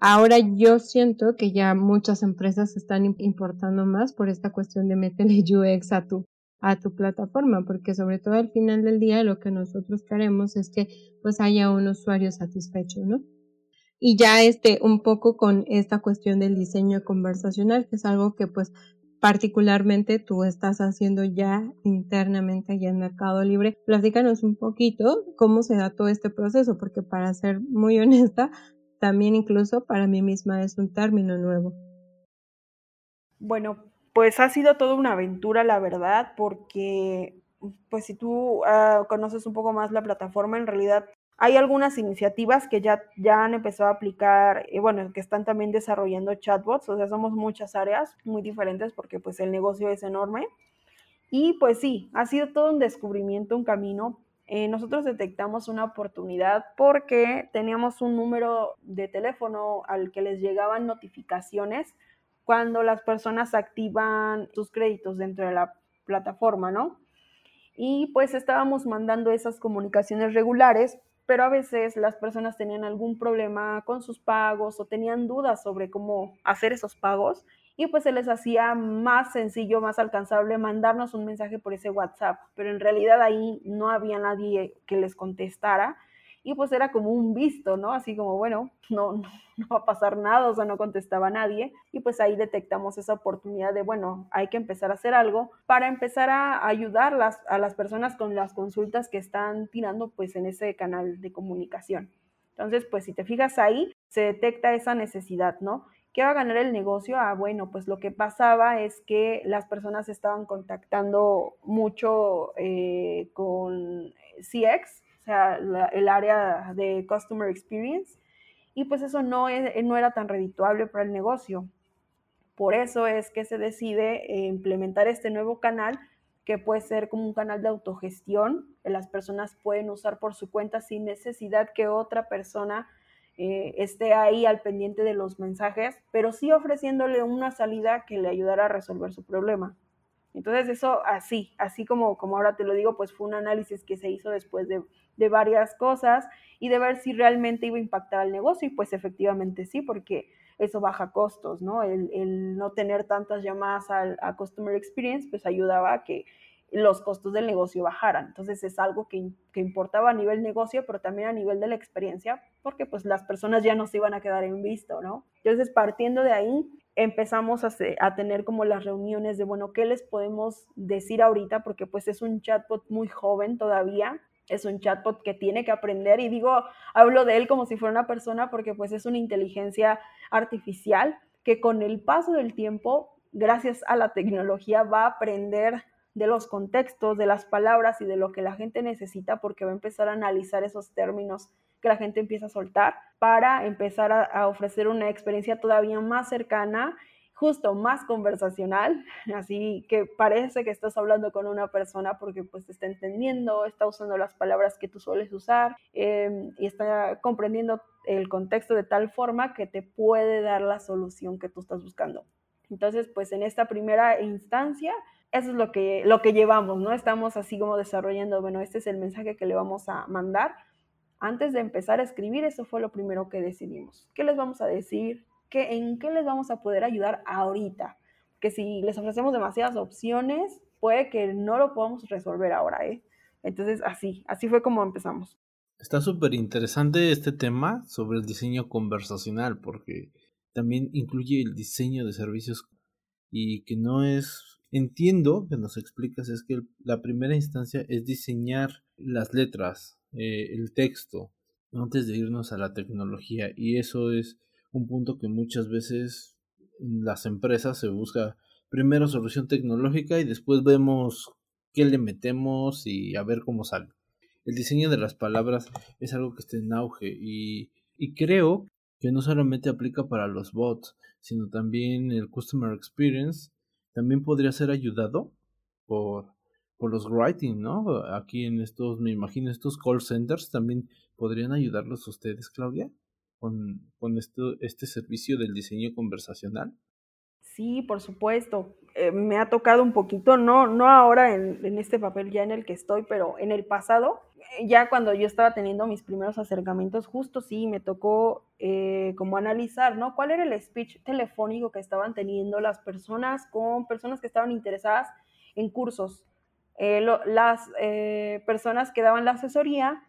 ahora yo siento que ya muchas empresas están importando más por esta cuestión de meterle UX a tu, a tu plataforma, porque sobre todo al final del día lo que nosotros queremos es que pues haya un usuario satisfecho, ¿no? Y ya este, un poco con esta cuestión del diseño conversacional, que es algo que pues particularmente tú estás haciendo ya internamente allá en Mercado Libre. Platícanos un poquito cómo se da todo este proceso, porque para ser muy honesta, también incluso para mí misma es un término nuevo. Bueno, pues ha sido toda una aventura, la verdad, porque pues si tú uh, conoces un poco más la plataforma, en realidad hay algunas iniciativas que ya, ya han empezado a aplicar, y bueno, que están también desarrollando chatbots, o sea, somos muchas áreas muy diferentes porque pues el negocio es enorme. Y pues sí, ha sido todo un descubrimiento, un camino. Eh, nosotros detectamos una oportunidad porque teníamos un número de teléfono al que les llegaban notificaciones cuando las personas activan sus créditos dentro de la plataforma, ¿no? Y pues estábamos mandando esas comunicaciones regulares pero a veces las personas tenían algún problema con sus pagos o tenían dudas sobre cómo hacer esos pagos y pues se les hacía más sencillo, más alcanzable mandarnos un mensaje por ese WhatsApp, pero en realidad ahí no había nadie que les contestara y pues era como un visto, ¿no? Así como, bueno, no, no, va a pasar nada, o sea, no contestaba nadie. Y pues ahí detectamos esa oportunidad de, bueno, hay que empezar a hacer algo para empezar a ayudar a las personas con las consultas que están tirando pues en ese canal de comunicación. Entonces, pues si te fijas ahí, se detecta esa necesidad, ¿no? ¿Qué va a ganar el negocio? Ah, bueno, pues lo que pasaba es que las personas estaban contactando mucho eh, con CX, sea, el área de Customer Experience, y pues eso no, no era tan redituable para el negocio. Por eso es que se decide eh, implementar este nuevo canal que puede ser como un canal de autogestión, que las personas pueden usar por su cuenta sin necesidad que otra persona eh, esté ahí al pendiente de los mensajes, pero sí ofreciéndole una salida que le ayudara a resolver su problema. Entonces eso así, así como, como ahora te lo digo, pues fue un análisis que se hizo después de, varias cosas y de ver si realmente iba a impactar al negocio y pues efectivamente sí, porque eso baja costos, ¿no? El, no tener tantas llamadas al, a Customer Experience pues ayudaba a que los costos del negocio bajaran. Entonces es algo que, que, importaba a nivel negocio, pero también a nivel de la experiencia, porque pues las personas ya no se iban a quedar en visto, ¿no? Entonces partiendo de ahí, empezamos a, tener como las reuniones de, bueno, ¿qué les podemos decir ahorita? Porque pues es un chatbot muy joven todavía, es un chatbot que tiene que aprender y digo, hablo de él como si fuera una persona porque pues es una inteligencia artificial que con el paso del tiempo, gracias a la tecnología, va a aprender de los contextos, de las palabras y de lo que la gente necesita porque va a empezar a analizar esos términos que la gente empieza a soltar para empezar a, ofrecer una experiencia todavía más cercana justo más conversacional, así que parece que estás hablando con una persona porque pues está entendiendo, está usando las palabras que tú sueles usar em, y está comprendiendo el contexto de tal forma que te puede dar la solución que tú estás buscando. Entonces, pues en esta primera instancia, eso es lo que, lo que llevamos, ¿no? Estamos así como desarrollando, bueno, este es el mensaje que le vamos a mandar. Antes de empezar a escribir, eso fue lo primero que decidimos. ¿Qué les vamos a decir? ¿Qué, ¿En qué les vamos a poder ayudar ahorita? Que si les ofrecemos demasiadas opciones, puede que no lo podamos resolver ahora, ¿eh? Entonces, así, así fue como empezamos. Está súper interesante este tema sobre el diseño conversacional, porque también incluye el diseño de servicios y que no es Entiendo que nos explicas es que la primera instancia es diseñar las letras, eh, el texto, antes de irnos a la tecnología. Y eso es un punto que muchas veces en las empresas se busca primero solución tecnológica y después vemos qué le metemos y a ver cómo sale. El diseño de las palabras es algo que está en auge y, y creo que no solamente aplica para los bots, sino también el Customer Experience también podría ser ayudado por, por los writing, ¿no? Aquí en estos, me imagino, estos call centers también podrían ayudarlos ustedes, Claudia, con, con esto, este servicio del diseño conversacional. Sí, por supuesto. Eh, me ha tocado un poquito, no, no ahora en, en, este papel ya en el que estoy, pero en el pasado, eh, ya cuando yo estaba teniendo mis primeros acercamientos, justo sí me tocó eh, como analizar, ¿no? ¿Cuál era el speech telefónico que estaban teniendo las personas con personas que estaban interesadas en cursos? Las personas que daban la asesoría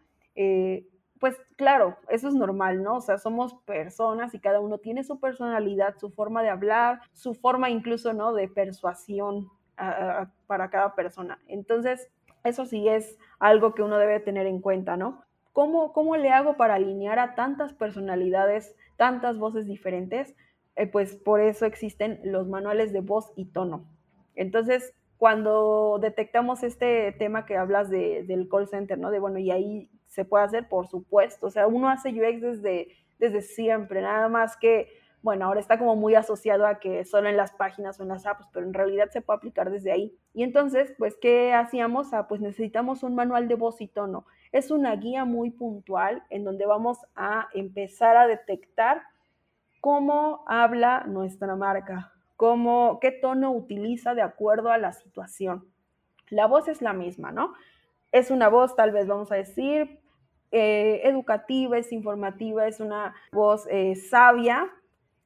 pues claro, eso es normal, ¿no? O sea, somos personas y cada uno tiene su personalidad, su forma de hablar, su forma incluso, ¿no? De persuasión para cada persona. Entonces, eso sí es algo que uno debe tener en cuenta, ¿no? ¿Cómo, cómo le hago para alinear a tantas personalidades, tantas voces diferentes? Eh, pues por eso existen los manuales de voz y tono. Entonces, cuando detectamos este tema que hablas de, del call center, ¿no? De bueno, y ahí se puede hacer, por supuesto. O sea, uno hace UX desde, desde siempre, nada más que, bueno, ahora está como muy asociado a que solo en las páginas o en las apps, pero en realidad se puede aplicar desde ahí. Y entonces, pues, ¿qué hacíamos? Ah, pues necesitamos un manual de voz y tono. Es una guía muy puntual en donde vamos a empezar a detectar cómo habla nuestra marca, cómo, qué tono utiliza de acuerdo a la situación. La voz es la misma, ¿no? Es una voz, tal vez vamos a decir, eh, educativa, es informativa, es una voz eh, sabia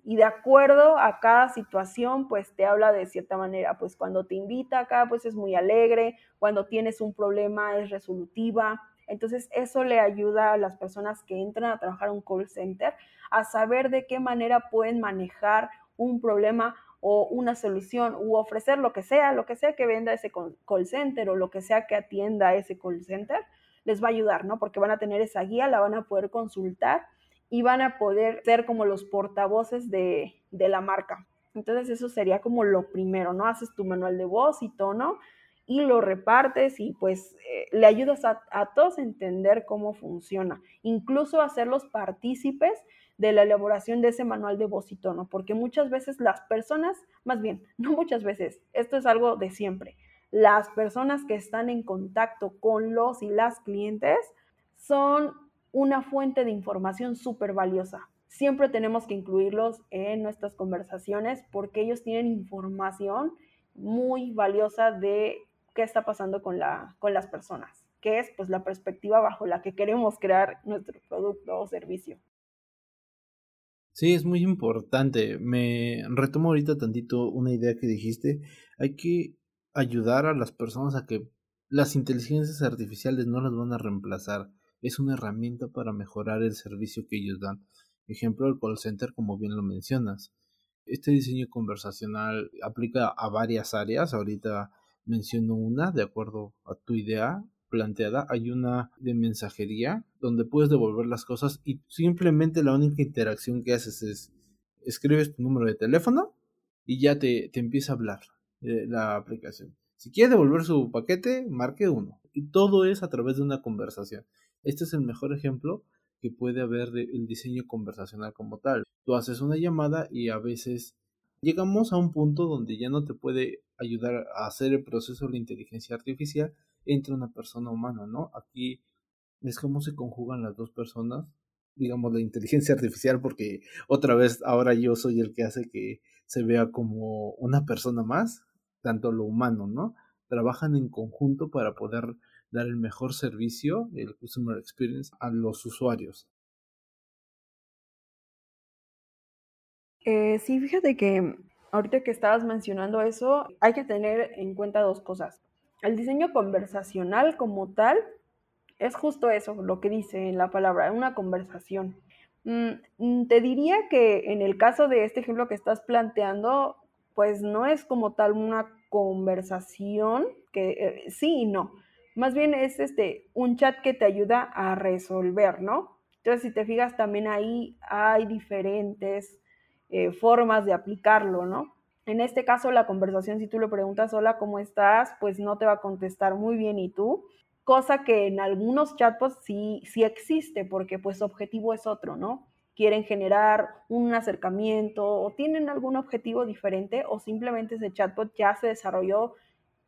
y de acuerdo a cada situación, pues te habla de cierta manera, pues cuando te invita acá, pues es muy alegre, cuando tienes un problema es resolutiva. Entonces eso le ayuda a las personas que entran a trabajar en un call center a saber de qué manera pueden manejar un problema o una solución u ofrecer lo que sea, lo que sea que venda ese call center o lo que sea que atienda ese call center les va a ayudar, ¿no? Porque van a tener esa guía, la van a poder consultar y van a poder ser como los portavoces de, la marca. Entonces eso sería como lo primero, ¿no? Haces tu manual de voz y tono y lo repartes y pues eh, le ayudas a, a, todos a entender cómo funciona, incluso hacerlos partícipes de la elaboración de ese manual de voz y tono, porque muchas veces las personas, más bien, no muchas veces, esto es algo de siempre, las personas que están en contacto con los y las clientes son una fuente de información súper valiosa. Siempre tenemos que incluirlos en nuestras conversaciones porque ellos tienen información muy valiosa de qué está pasando con, la, con las personas, que es pues la perspectiva bajo la que queremos crear nuestro producto o servicio. Sí, es muy importante. Me retomo ahorita tantito una idea que dijiste. Hay que ayudar a las personas a que las inteligencias artificiales no las van a reemplazar. Es una herramienta para mejorar el servicio que ellos dan. Ejemplo, el call center, como bien lo mencionas. Este diseño conversacional aplica a varias áreas. Ahorita menciono una, de acuerdo a tu idea planteada. Hay una de mensajería, donde puedes devolver las cosas y simplemente la única interacción que haces es escribes tu número de teléfono y ya te, te empieza a hablar la aplicación. Si quiere devolver su paquete, marque uno. Y todo es a través de una conversación. Este es el mejor ejemplo que puede haber del diseño conversacional como tal. Tú haces una llamada y a veces llegamos a un punto donde ya no te puede ayudar a hacer el proceso de la inteligencia artificial entre una persona humana, ¿no? Aquí es como se conjugan las dos personas, digamos la inteligencia artificial, porque otra vez ahora yo soy el que hace que se vea como una persona más, tanto lo humano, ¿no? Trabajan en conjunto para poder dar el mejor servicio, el customer experience, a los usuarios. Eh, sí, fíjate que ahorita que estabas mencionando eso, hay que tener en cuenta dos cosas. El diseño conversacional como tal es justo eso, lo que dice en la palabra, una conversación. Mm, mm, te diría que en el caso de este ejemplo que estás planteando, pues no es como tal una conversación, que eh, sí y no. Más bien es este, un chat que te ayuda a resolver, ¿no? Entonces, si te fijas, también ahí hay diferentes eh, formas de aplicarlo, ¿no? En este caso, la conversación, si tú le preguntas, hola, ¿cómo estás? Pues no te va a contestar muy bien y tú, cosa que en algunos chatbots sí, sí existe, porque pues su objetivo es otro, ¿no? Quieren generar un acercamiento o tienen algún objetivo diferente o simplemente ese chatbot ya se desarrolló,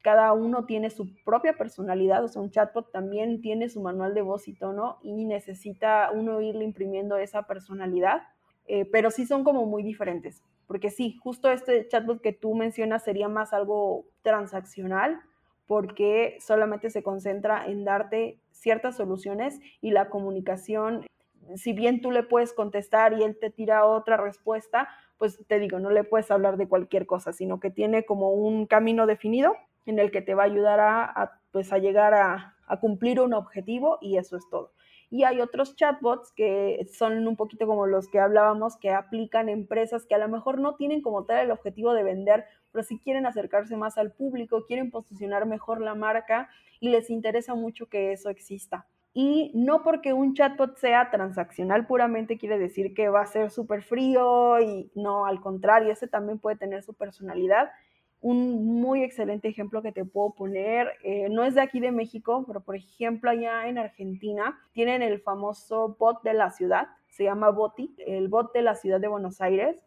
cada uno tiene su propia personalidad, o sea, un chatbot también tiene su manual de voz y tono y necesita uno irle imprimiendo esa personalidad, eh, pero sí son como muy diferentes, porque sí, justo este chatbot que tú mencionas sería más algo transaccional, porque solamente se concentra en darte ciertas soluciones y la comunicación, si bien tú le puedes contestar y él te tira otra respuesta, pues te digo, no le puedes hablar de cualquier cosa, sino que tiene como un camino definido en el que te va a ayudar a, pues a llegar a, a cumplir un objetivo y eso es todo. Y hay otros chatbots que son un poquito como los que hablábamos, que aplican empresas que a lo mejor no tienen como tal el objetivo de vender, pero sí quieren acercarse más al público, quieren posicionar mejor la marca y les interesa mucho que eso exista. Y no porque un chatbot sea transaccional puramente quiere decir que va a ser súper frío y no, al contrario, ese también puede tener su personalidad un muy excelente ejemplo que te puedo poner, eh, no es de aquí de México, pero por ejemplo allá en Argentina tienen el famoso bot de la ciudad, se llama Boti, el bot de la ciudad de Buenos Aires.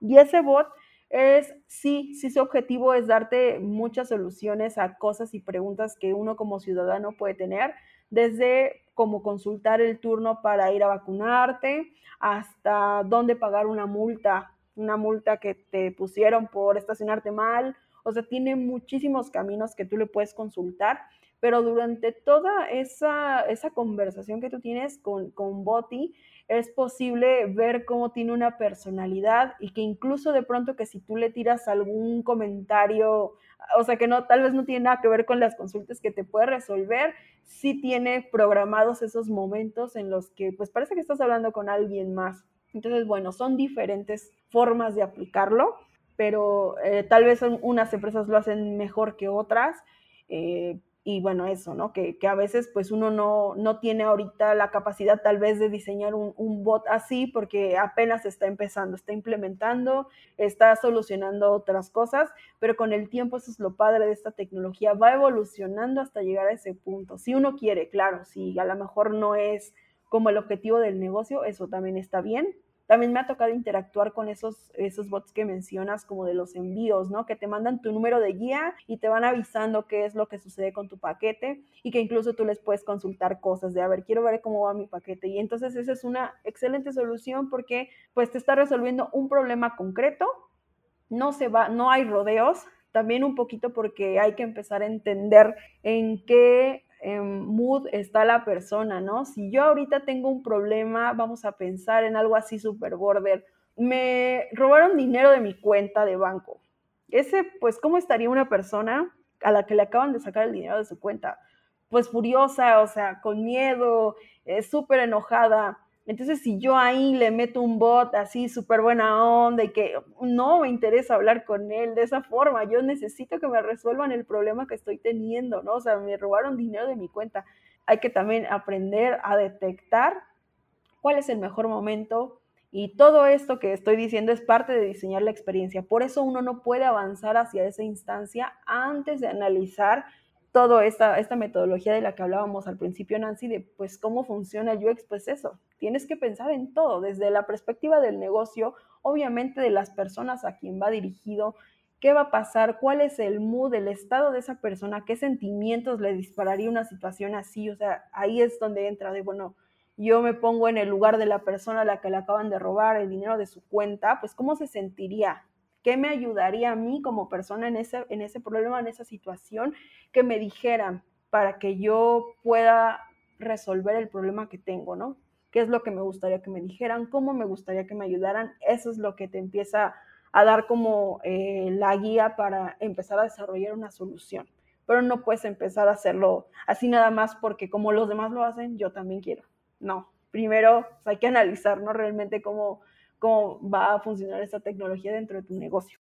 Y ese bot es, sí, sí, su objetivo es darte muchas soluciones a cosas y preguntas que uno como ciudadano puede tener, desde cómo consultar el turno para ir a vacunarte, hasta dónde pagar una multa una multa que te pusieron por estacionarte mal. O sea, tiene muchísimos caminos que tú le puedes consultar, pero durante toda esa, esa conversación que tú tienes con, con Boti, es posible ver cómo tiene una personalidad y que incluso de pronto que si tú le tiras algún comentario, o sea, que no, tal vez no tiene nada que ver con las consultas que te puede resolver, sí tiene programados esos momentos en los que pues parece que estás hablando con alguien más. Entonces, bueno, son diferentes formas de aplicarlo, pero eh, tal vez unas empresas lo hacen mejor que otras. Eh, y bueno, eso, ¿no? Que, a veces pues uno no, no, tiene ahorita la capacidad tal vez de diseñar un, un, bot así porque apenas está empezando, está implementando, está solucionando otras cosas, pero con el tiempo eso es lo padre de esta tecnología, va evolucionando hasta llegar a ese punto. Si uno quiere, claro, si a lo mejor no es como el objetivo del negocio, eso también está bien, también me ha tocado interactuar con esos, esos bots que mencionas, como de los envíos, ¿no? Que te mandan tu número de guía y te van avisando qué es lo que sucede con tu paquete y que incluso tú les puedes consultar cosas de, a ver, quiero ver cómo va mi paquete. Y entonces esa es una excelente solución porque pues te está resolviendo un problema concreto, no se va, no hay rodeos, también un poquito porque hay que empezar a entender en qué en mood está la persona, ¿no? Si yo ahorita tengo un problema, vamos a pensar en algo así super border. Me robaron dinero de mi cuenta de banco. Ese, pues, ¿cómo estaría una persona a la que le acaban de sacar el dinero de su cuenta? Pues furiosa, o sea, con miedo, súper enojada. Entonces, si yo ahí le meto un bot así súper buena onda y que no me interesa hablar con él de esa forma, yo necesito que me resuelvan el problema que estoy teniendo, ¿no? O sea, me robaron dinero de mi cuenta. Hay que también aprender a detectar cuál es el mejor momento y todo esto que estoy diciendo es parte de diseñar la experiencia. Por eso uno no puede avanzar hacia esa instancia antes de analizar toda esta, esta metodología de la que hablábamos al principio, Nancy, de pues cómo funciona UX, pues eso, tienes que pensar en todo, desde la perspectiva del negocio, obviamente de las personas a quien va dirigido, qué va a pasar, cuál es el mood, el estado de esa persona, qué sentimientos le dispararía una situación así, o sea, ahí es donde entra de, bueno, yo me pongo en el lugar de la persona a la que le acaban de robar el dinero de su cuenta, pues cómo se sentiría, ¿Qué me ayudaría a mí como persona en ese, en ese problema, en esa situación? Que me dijeran para que yo pueda resolver el problema que tengo, ¿no? ¿Qué es lo que me gustaría que me dijeran? ¿Cómo me gustaría que me ayudaran? Eso es lo que te empieza a dar como eh, la guía para empezar a desarrollar una solución. Pero no puedes empezar a hacerlo así nada más porque como los demás lo hacen, yo también quiero. No, primero hay que analizar, ¿no? Realmente cómo, cómo va a funcionar esta tecnología dentro de tu negocio.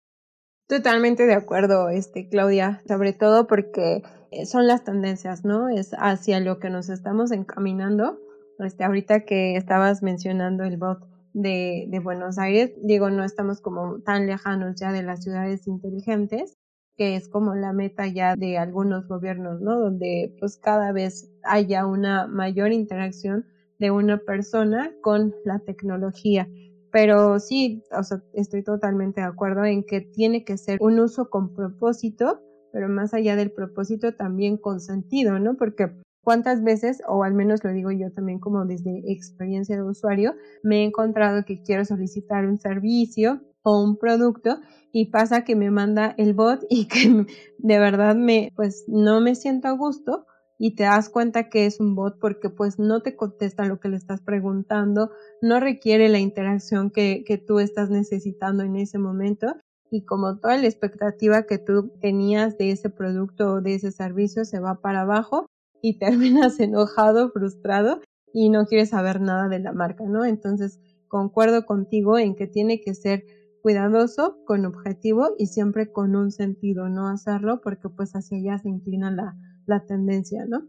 Totalmente de acuerdo, este, Claudia, sobre todo porque eh, son las tendencias, ¿no? Es hacia lo que nos estamos encaminando. Este, ahorita que estabas mencionando el bot de, Buenos Aires, digo, no estamos como tan lejanos ya de las ciudades inteligentes, que es como la meta ya de algunos gobiernos, ¿no? Donde pues cada vez haya una mayor interacción de una persona con la tecnología. Pero sí, o sea, estoy totalmente de acuerdo en que tiene que ser un uso con propósito, pero más allá del propósito también con sentido, ¿no? Porque cuántas veces, o al menos lo digo yo también como desde experiencia de usuario, me he encontrado que quiero solicitar un servicio o un producto y pasa que me manda el bot y que de verdad me, pues no me siento a gusto y te das cuenta que es un bot porque pues no te contesta lo que le estás preguntando, no requiere la interacción que, que tú estás necesitando en ese momento y como toda la expectativa que tú tenías de ese producto o de ese servicio se va para abajo y terminas enojado, frustrado y no quieres saber nada de la marca, ¿no? Entonces, concuerdo contigo en que tiene que ser cuidadoso, con objetivo y siempre con un sentido, no hacerlo porque pues hacia allá se inclina la, la tendencia, ¿no?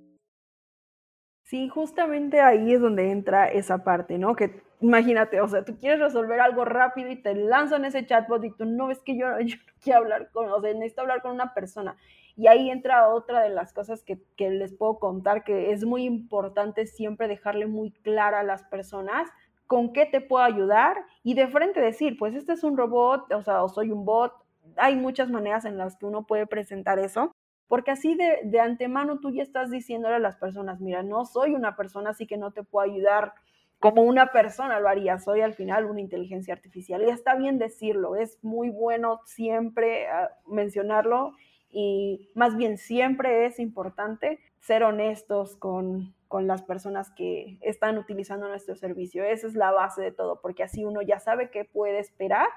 Sí, justamente ahí es donde entra esa parte, ¿no? Que imagínate, o sea, tú quieres resolver algo rápido y te lanzan ese chatbot y tú no ves que yo, yo quiero hablar con, o sea, necesito hablar con una persona. Y ahí entra otra de las cosas que, que les puedo contar, que es muy importante siempre dejarle muy clara a las personas con qué te puedo ayudar y de frente decir, pues este es un robot, o sea, o soy un bot. Hay muchas maneras en las que uno puede presentar eso porque así de, de, antemano tú ya estás diciéndole a las personas, mira, no soy una persona, así que no te puedo ayudar como una persona lo haría, soy al final una inteligencia artificial. Y está bien decirlo, es muy bueno siempre uh, mencionarlo y más bien siempre es importante ser honestos con, con las personas que están utilizando nuestro servicio. Esa es la base de todo, porque así uno ya sabe qué puede esperar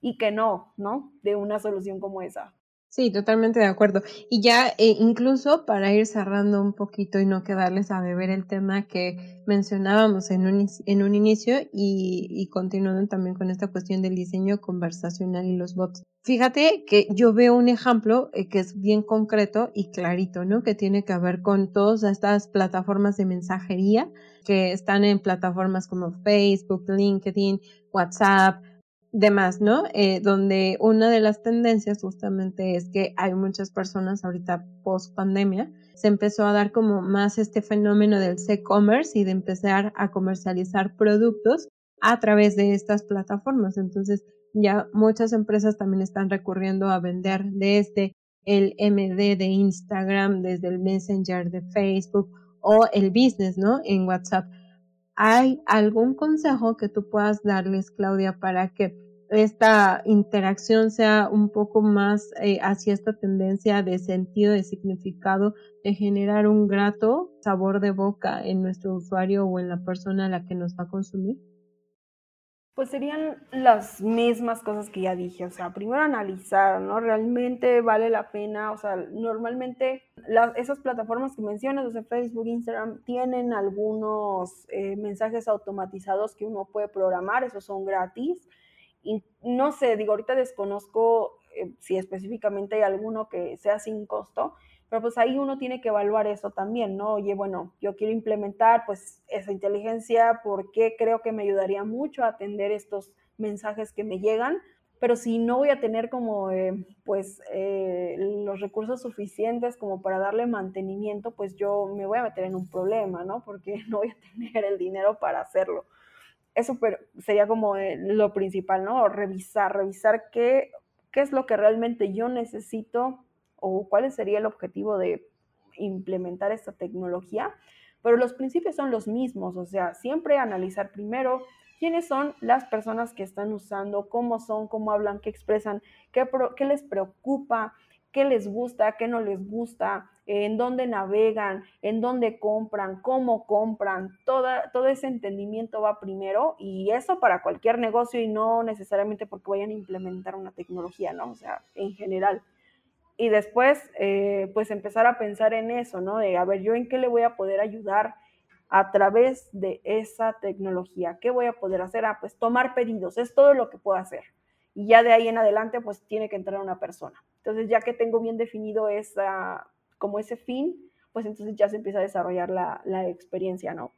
y que no, ¿no? De una solución como esa. Sí, totalmente de acuerdo. Y ya eh, incluso para ir cerrando un poquito y no quedarles a beber el tema que mencionábamos en un, en un inicio y, y continuando también con esta cuestión del diseño conversacional y los bots. Fíjate que yo veo un ejemplo eh, que es bien concreto y clarito, ¿no? Que tiene que ver con todas estas plataformas de mensajería que están en plataformas como Facebook, LinkedIn, WhatsApp, demás, ¿no? Eh, donde una de las tendencias justamente es que hay muchas personas ahorita post pandemia, se empezó a dar como más este fenómeno del e-commerce y de empezar a comercializar productos a través de estas plataformas. Entonces, ya muchas empresas también están recurriendo a vender desde el MD de Instagram, desde el Messenger de Facebook o el business, ¿no? En WhatsApp. ¿Hay algún consejo que tú puedas darles, Claudia, para que esta interacción sea un poco más eh, hacia esta tendencia de sentido, de significado, de generar un grato sabor de boca en nuestro usuario o en la persona a la que nos va a consumir? Pues serían las mismas cosas que ya dije, o sea, primero analizar, ¿no? Realmente vale la pena, o sea, normalmente las, esas plataformas que mencionas, o sea, Facebook, Instagram, tienen algunos eh, mensajes automatizados que uno puede programar, esos son gratis no sé, digo, ahorita desconozco eh, si específicamente hay alguno que sea sin costo, pero pues ahí uno tiene que evaluar eso también, ¿no? Oye, bueno, yo quiero implementar pues esa inteligencia porque creo que me ayudaría mucho a atender estos mensajes que me llegan. pero si no voy a tener como eh, pues eh, los recursos suficientes como para darle mantenimiento, pues yo me voy a meter en un problema, ¿no? Porque no voy a tener el dinero para hacerlo. Eso sería como eh, lo principal, ¿no? Revisar, revisar qué, qué es lo que realmente yo necesito o cuál sería el objetivo de implementar esta tecnología. Pero los principios son los mismos, o sea, siempre analizar primero quiénes son las personas que están usando, cómo son, cómo hablan, qué expresan, qué, qué les preocupa, qué les gusta, qué no les gusta, en dónde navegan, en dónde compran, cómo compran, toda, todo ese entendimiento va primero y eso para cualquier negocio y no necesariamente porque vayan a implementar una tecnología, ¿no? O sea, en general. Y después, eh, pues empezar a pensar en eso, ¿no? De, a ver, yo en qué le voy a poder ayudar, a través de esa tecnología. ¿Qué voy a poder hacer? Ah, pues tomar pedidos, es todo lo que puedo hacer. Y ya de ahí en adelante, pues tiene que entrar una persona. Entonces, ya que tengo bien definido esa, como ese fin, pues entonces ya se empieza a desarrollar la, la experiencia, ¿no?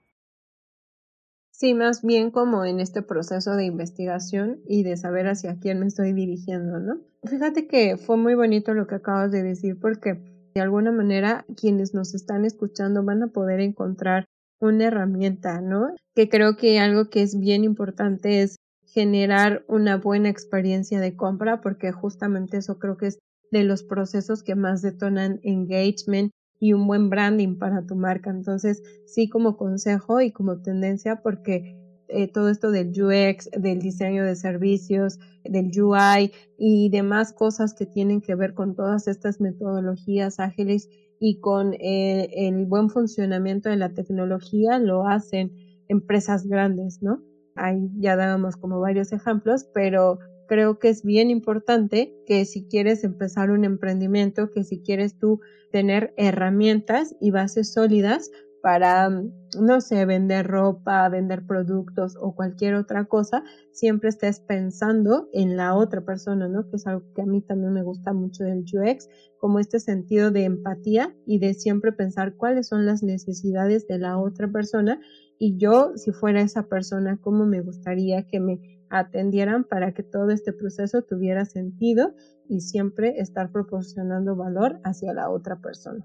Sí, más bien como en este proceso de investigación y de saber hacia quién me estoy dirigiendo, ¿no? Fíjate que fue muy bonito lo que acabas de decir porque de alguna manera quienes nos están escuchando van a poder encontrar una herramienta, ¿no? Que creo que algo que es bien importante es generar una buena experiencia de compra, porque justamente eso creo que es de los procesos que más detonan engagement y un buen branding para tu marca. Entonces, sí como consejo y como tendencia, porque eh, todo esto del UX, del diseño de servicios, del UI y demás cosas que tienen que ver con todas estas metodologías ágiles y con eh, el buen funcionamiento de la tecnología lo hacen empresas grandes, ¿no? Ahí ya dábamos como varios ejemplos, pero creo que es bien importante que si quieres empezar un emprendimiento, que si quieres tú tener herramientas y bases sólidas, para, mm, no sé, vender ropa, vender productos o cualquier otra cosa, siempre estés pensando en la otra persona, ¿no? Que es algo que a mí también me gusta mucho del UX, como este sentido de empatía y de siempre pensar cuáles son las necesidades de la otra persona y yo, si fuera esa persona, cómo me gustaría que me atendieran para que todo este proceso tuviera sentido y siempre estar proporcionando valor hacia la otra persona.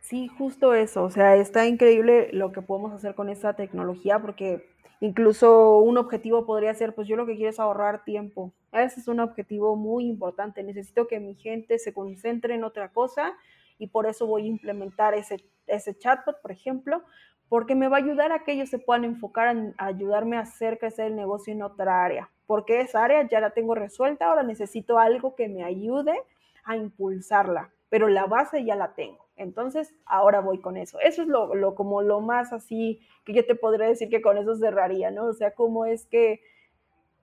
Sí, justo eso. O sea, está increíble lo que podemos hacer con esta tecnología porque incluso un objetivo podría ser, pues yo lo que quiero es ahorrar tiempo. Ese es un objetivo muy importante. Necesito que mi gente se concentre en otra cosa y por eso voy a implementar ese, ese chatbot, por ejemplo, porque me va a ayudar a que ellos se puedan enfocar en ayudarme a hacer crecer el negocio en otra área. Porque esa área ya la tengo resuelta, ahora necesito algo que me ayude a impulsarla, pero la base ya la tengo. Entonces, ahora voy con eso. Eso es lo, como lo más así que yo te podría decir que con eso cerraría, ¿no? O sea, cómo es que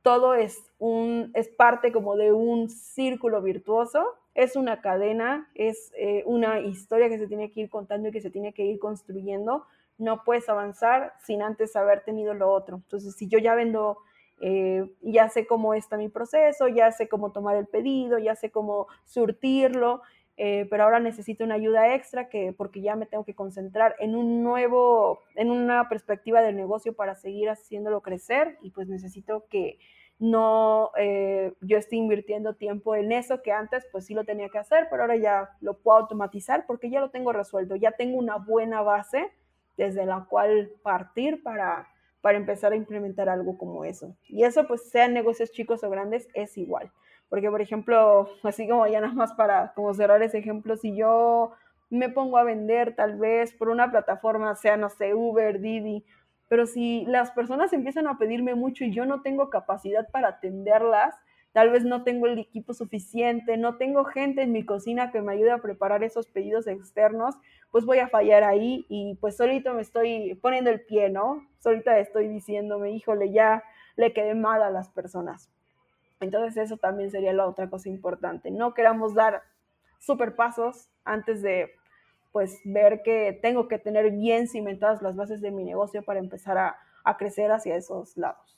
todo es un, es parte como de un círculo virtuoso, es una cadena, es eh, una historia que se tiene que ir contando y que se tiene que ir construyendo. No puedes avanzar sin antes haber tenido lo otro. Entonces, si yo ya vendo eh, ya sé cómo está mi proceso, ya sé cómo tomar el pedido, ya sé cómo surtirlo, eh, pero ahora necesito una ayuda extra que, porque ya me tengo que concentrar en un nuevo, en una perspectiva del negocio para seguir haciéndolo crecer y pues necesito que no eh, yo esté invirtiendo tiempo en eso que antes pues sí lo tenía que hacer, pero ahora ya lo puedo automatizar porque ya lo tengo resuelto, ya tengo una buena base desde la cual partir para, para empezar a implementar algo como eso. Y eso pues sean negocios chicos o grandes es igual. Porque, por ejemplo, así como ya nada más para como cerrar ese ejemplo, si yo me pongo a vender tal vez por una plataforma, sea, no sé, Uber, Didi, pero si las personas empiezan a pedirme mucho y yo no tengo capacidad para atenderlas, tal vez no tengo el equipo suficiente, no tengo gente en mi cocina que me ayude a preparar esos pedidos externos, pues voy a fallar ahí y pues solito me estoy poniendo el pie, ¿no? Solita estoy diciéndome, híjole, ya le quedé mal a las personas. Entonces eso también sería la otra cosa importante. No queramos dar super pasos antes de pues ver que tengo que tener bien cimentadas las bases de mi negocio para empezar a, a crecer hacia esos lados.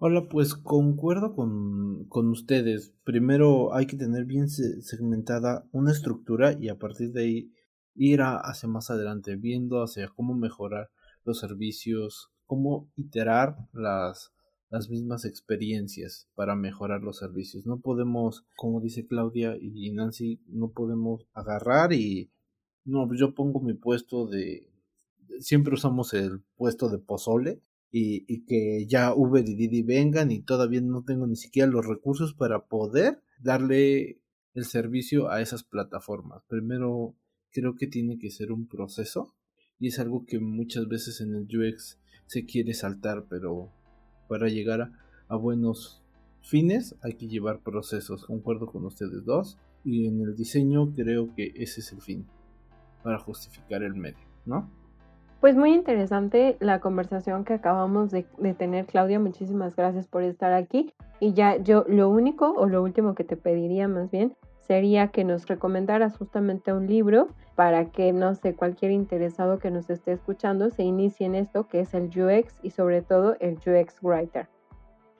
Hola, pues concuerdo con, con, ustedes. Primero hay que tener bien segmentada una estructura y a partir de ahí ir hacia más adelante, viendo hacia cómo mejorar los servicios, cómo iterar las, las mismas experiencias para mejorar los servicios. No podemos, como dice Claudia y Nancy, no podemos agarrar y no, yo pongo mi puesto de siempre usamos el puesto de pozole y, que ya Uber y vengan y todavía no tengo ni siquiera los recursos para poder darle el servicio a esas plataformas. Primero creo que tiene que ser un proceso y es algo que muchas veces en el UX se quiere saltar, pero para llegar a, buenos fines hay que llevar procesos, concuerdo con ustedes dos, y en el diseño creo que ese es el fin, para justificar el medio, ¿no? Pues muy interesante la conversación que acabamos de, tener, Claudia. Muchísimas gracias por estar aquí. Y ya yo lo único o lo último que te pediría más bien sería que nos recomendaras justamente un libro para que, no sé, cualquier interesado que nos esté escuchando se inicie en esto que es el UX y sobre todo el UX Writer.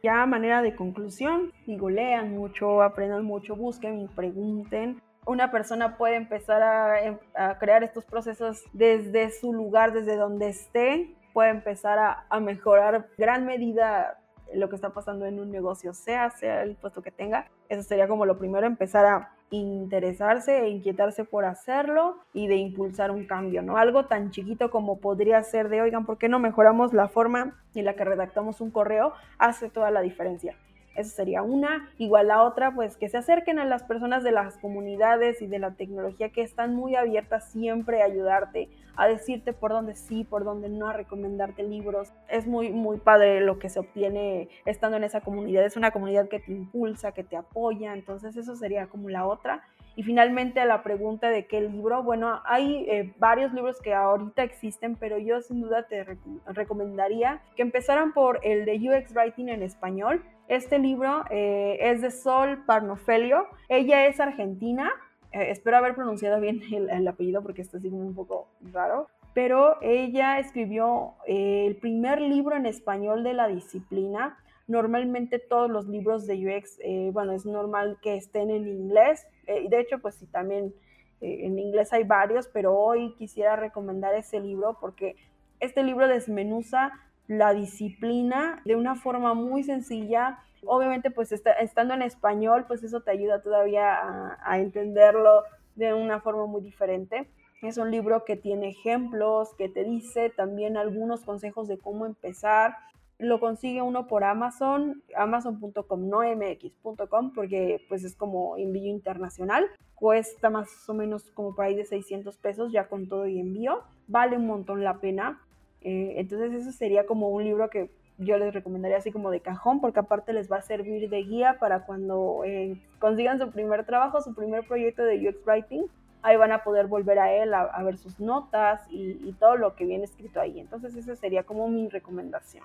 Ya a manera de conclusión, digo, lean mucho, aprendan mucho, busquen y pregunten. Una persona puede empezar a, em, a crear estos procesos desde su lugar, desde donde esté, puede empezar a, a mejorar gran medida lo que está pasando en un negocio, sea, sea el puesto que tenga. Eso sería como lo primero, empezar a interesarse e inquietarse por hacerlo y de impulsar un cambio, ¿no? Algo tan chiquito como podría ser de, oigan, ¿por qué no mejoramos la forma en la que redactamos un correo? Hace toda la diferencia. Esa sería una. Igual la otra, pues que se acerquen a las personas de las comunidades y de la tecnología que están muy abiertas siempre a ayudarte, a decirte por dónde sí, por dónde no, a recomendarte libros. Es muy, muy padre lo que se obtiene estando en esa comunidad. Es una comunidad que te impulsa, que te apoya. Entonces eso sería como la otra. Y finalmente a la pregunta de qué libro, bueno, hay eh, varios libros que ahorita existen, pero yo sin duda te recomendaría que empezaran por el de UX Writing en español. Este libro eh, es de Sol Parnofelio. Ella es argentina. Eh, espero haber pronunciado bien el, apellido porque está así un poco raro. Pero ella escribió el primer libro en español de la disciplina Normalmente todos los libros de UX, eh, bueno, es normal que estén en inglés. Eh, de hecho, pues sí, también eh, en inglés hay varios, pero hoy quisiera recomendar ese libro porque este libro desmenuza la disciplina de una forma muy sencilla. Obviamente, pues estando en español, pues eso te ayuda todavía a entenderlo de una forma muy diferente. Es un libro que tiene ejemplos, que te dice también algunos consejos de cómo empezar lo consigue uno por Amazon, amazon.com, no mx.com, porque pues es como envío internacional. Cuesta más o menos como por ahí de 600 pesos ya con todo y envío. Vale un montón la pena. Eh, entonces eso sería como un libro que yo les recomendaría así como de cajón, porque aparte les va a servir de guía para cuando eh, consigan su primer trabajo, su primer proyecto de UX Writing. Ahí van a poder volver a él a, ver sus notas y, y todo lo que viene escrito ahí. Entonces esa sería como mi recomendación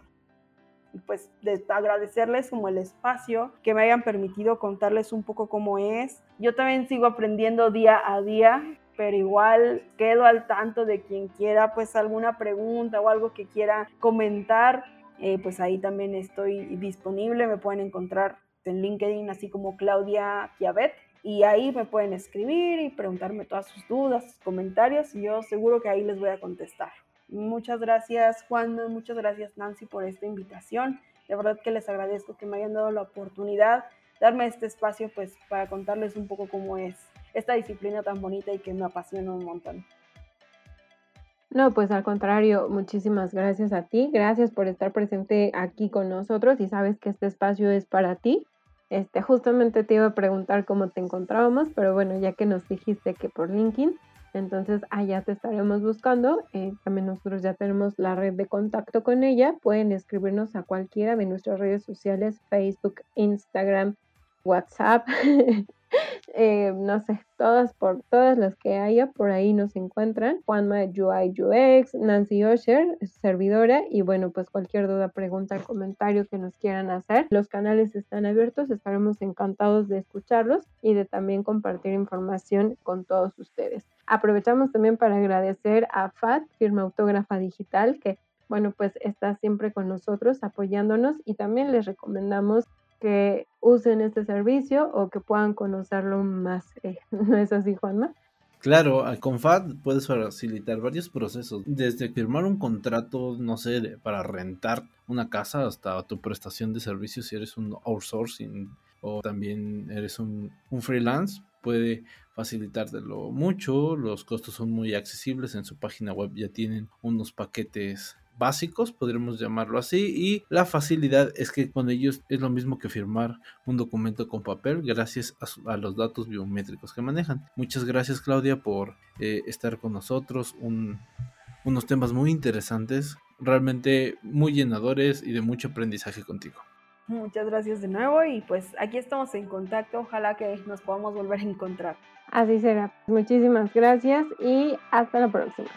y pues de agradecerles como el espacio, que me hayan permitido contarles un poco cómo es. Yo también sigo aprendiendo día a día, pero igual quedo al tanto de quien quiera pues alguna pregunta o algo que quiera comentar, eh, pues ahí también estoy disponible, me pueden encontrar en LinkedIn así como Claudia Chiavet y ahí me pueden escribir y preguntarme todas sus dudas, sus comentarios y yo seguro que ahí les voy a contestar. Muchas gracias Juan, muchas gracias Nancy por esta invitación. De verdad que les agradezco que me hayan dado la oportunidad, darme este espacio pues para contarles un poco cómo es esta disciplina tan bonita y que me apasiona un montón. No, pues al contrario, muchísimas gracias a ti, gracias por estar presente aquí con nosotros y sabes que este espacio es para ti. Este, justamente te iba a preguntar cómo te encontrábamos, pero bueno, ya que nos dijiste que por LinkedIn, entonces allá te estaremos buscando. Eh, también nosotros ya tenemos la red de contacto con ella. Pueden escribirnos a cualquiera de nuestras redes sociales, Facebook, Instagram, WhatsApp. Eh, no sé, todas por todas las que haya, por ahí nos encuentran. Juanma UI UX, Nancy Osher, servidora, y bueno, pues cualquier duda, pregunta, comentario que nos quieran hacer, los canales están abiertos, estaremos encantados de escucharlos y de también compartir información con todos ustedes. Aprovechamos también para agradecer a FAT, firma autógrafa digital, que bueno, pues está siempre con nosotros apoyándonos y también les recomendamos que usen este servicio o que puedan conocerlo más. ¿No es así, Juanma? Claro, con FAD puedes facilitar varios procesos, desde firmar un contrato, no sé, para rentar una casa hasta tu prestación de servicios si eres un outsourcing o también eres un, un freelance, puede facilitártelo mucho, los costos son muy accesibles, en su página web ya tienen unos paquetes básicos, podríamos llamarlo así, y la facilidad es que con ellos es lo mismo que firmar un documento con papel gracias a, los datos biométricos que manejan. Muchas gracias Claudia por eh, estar con nosotros, unos temas muy interesantes, realmente muy llenadores y de mucho aprendizaje contigo. Muchas gracias de nuevo y pues aquí estamos en contacto, ojalá que nos podamos volver a encontrar. Así será. Muchísimas gracias y hasta la próxima.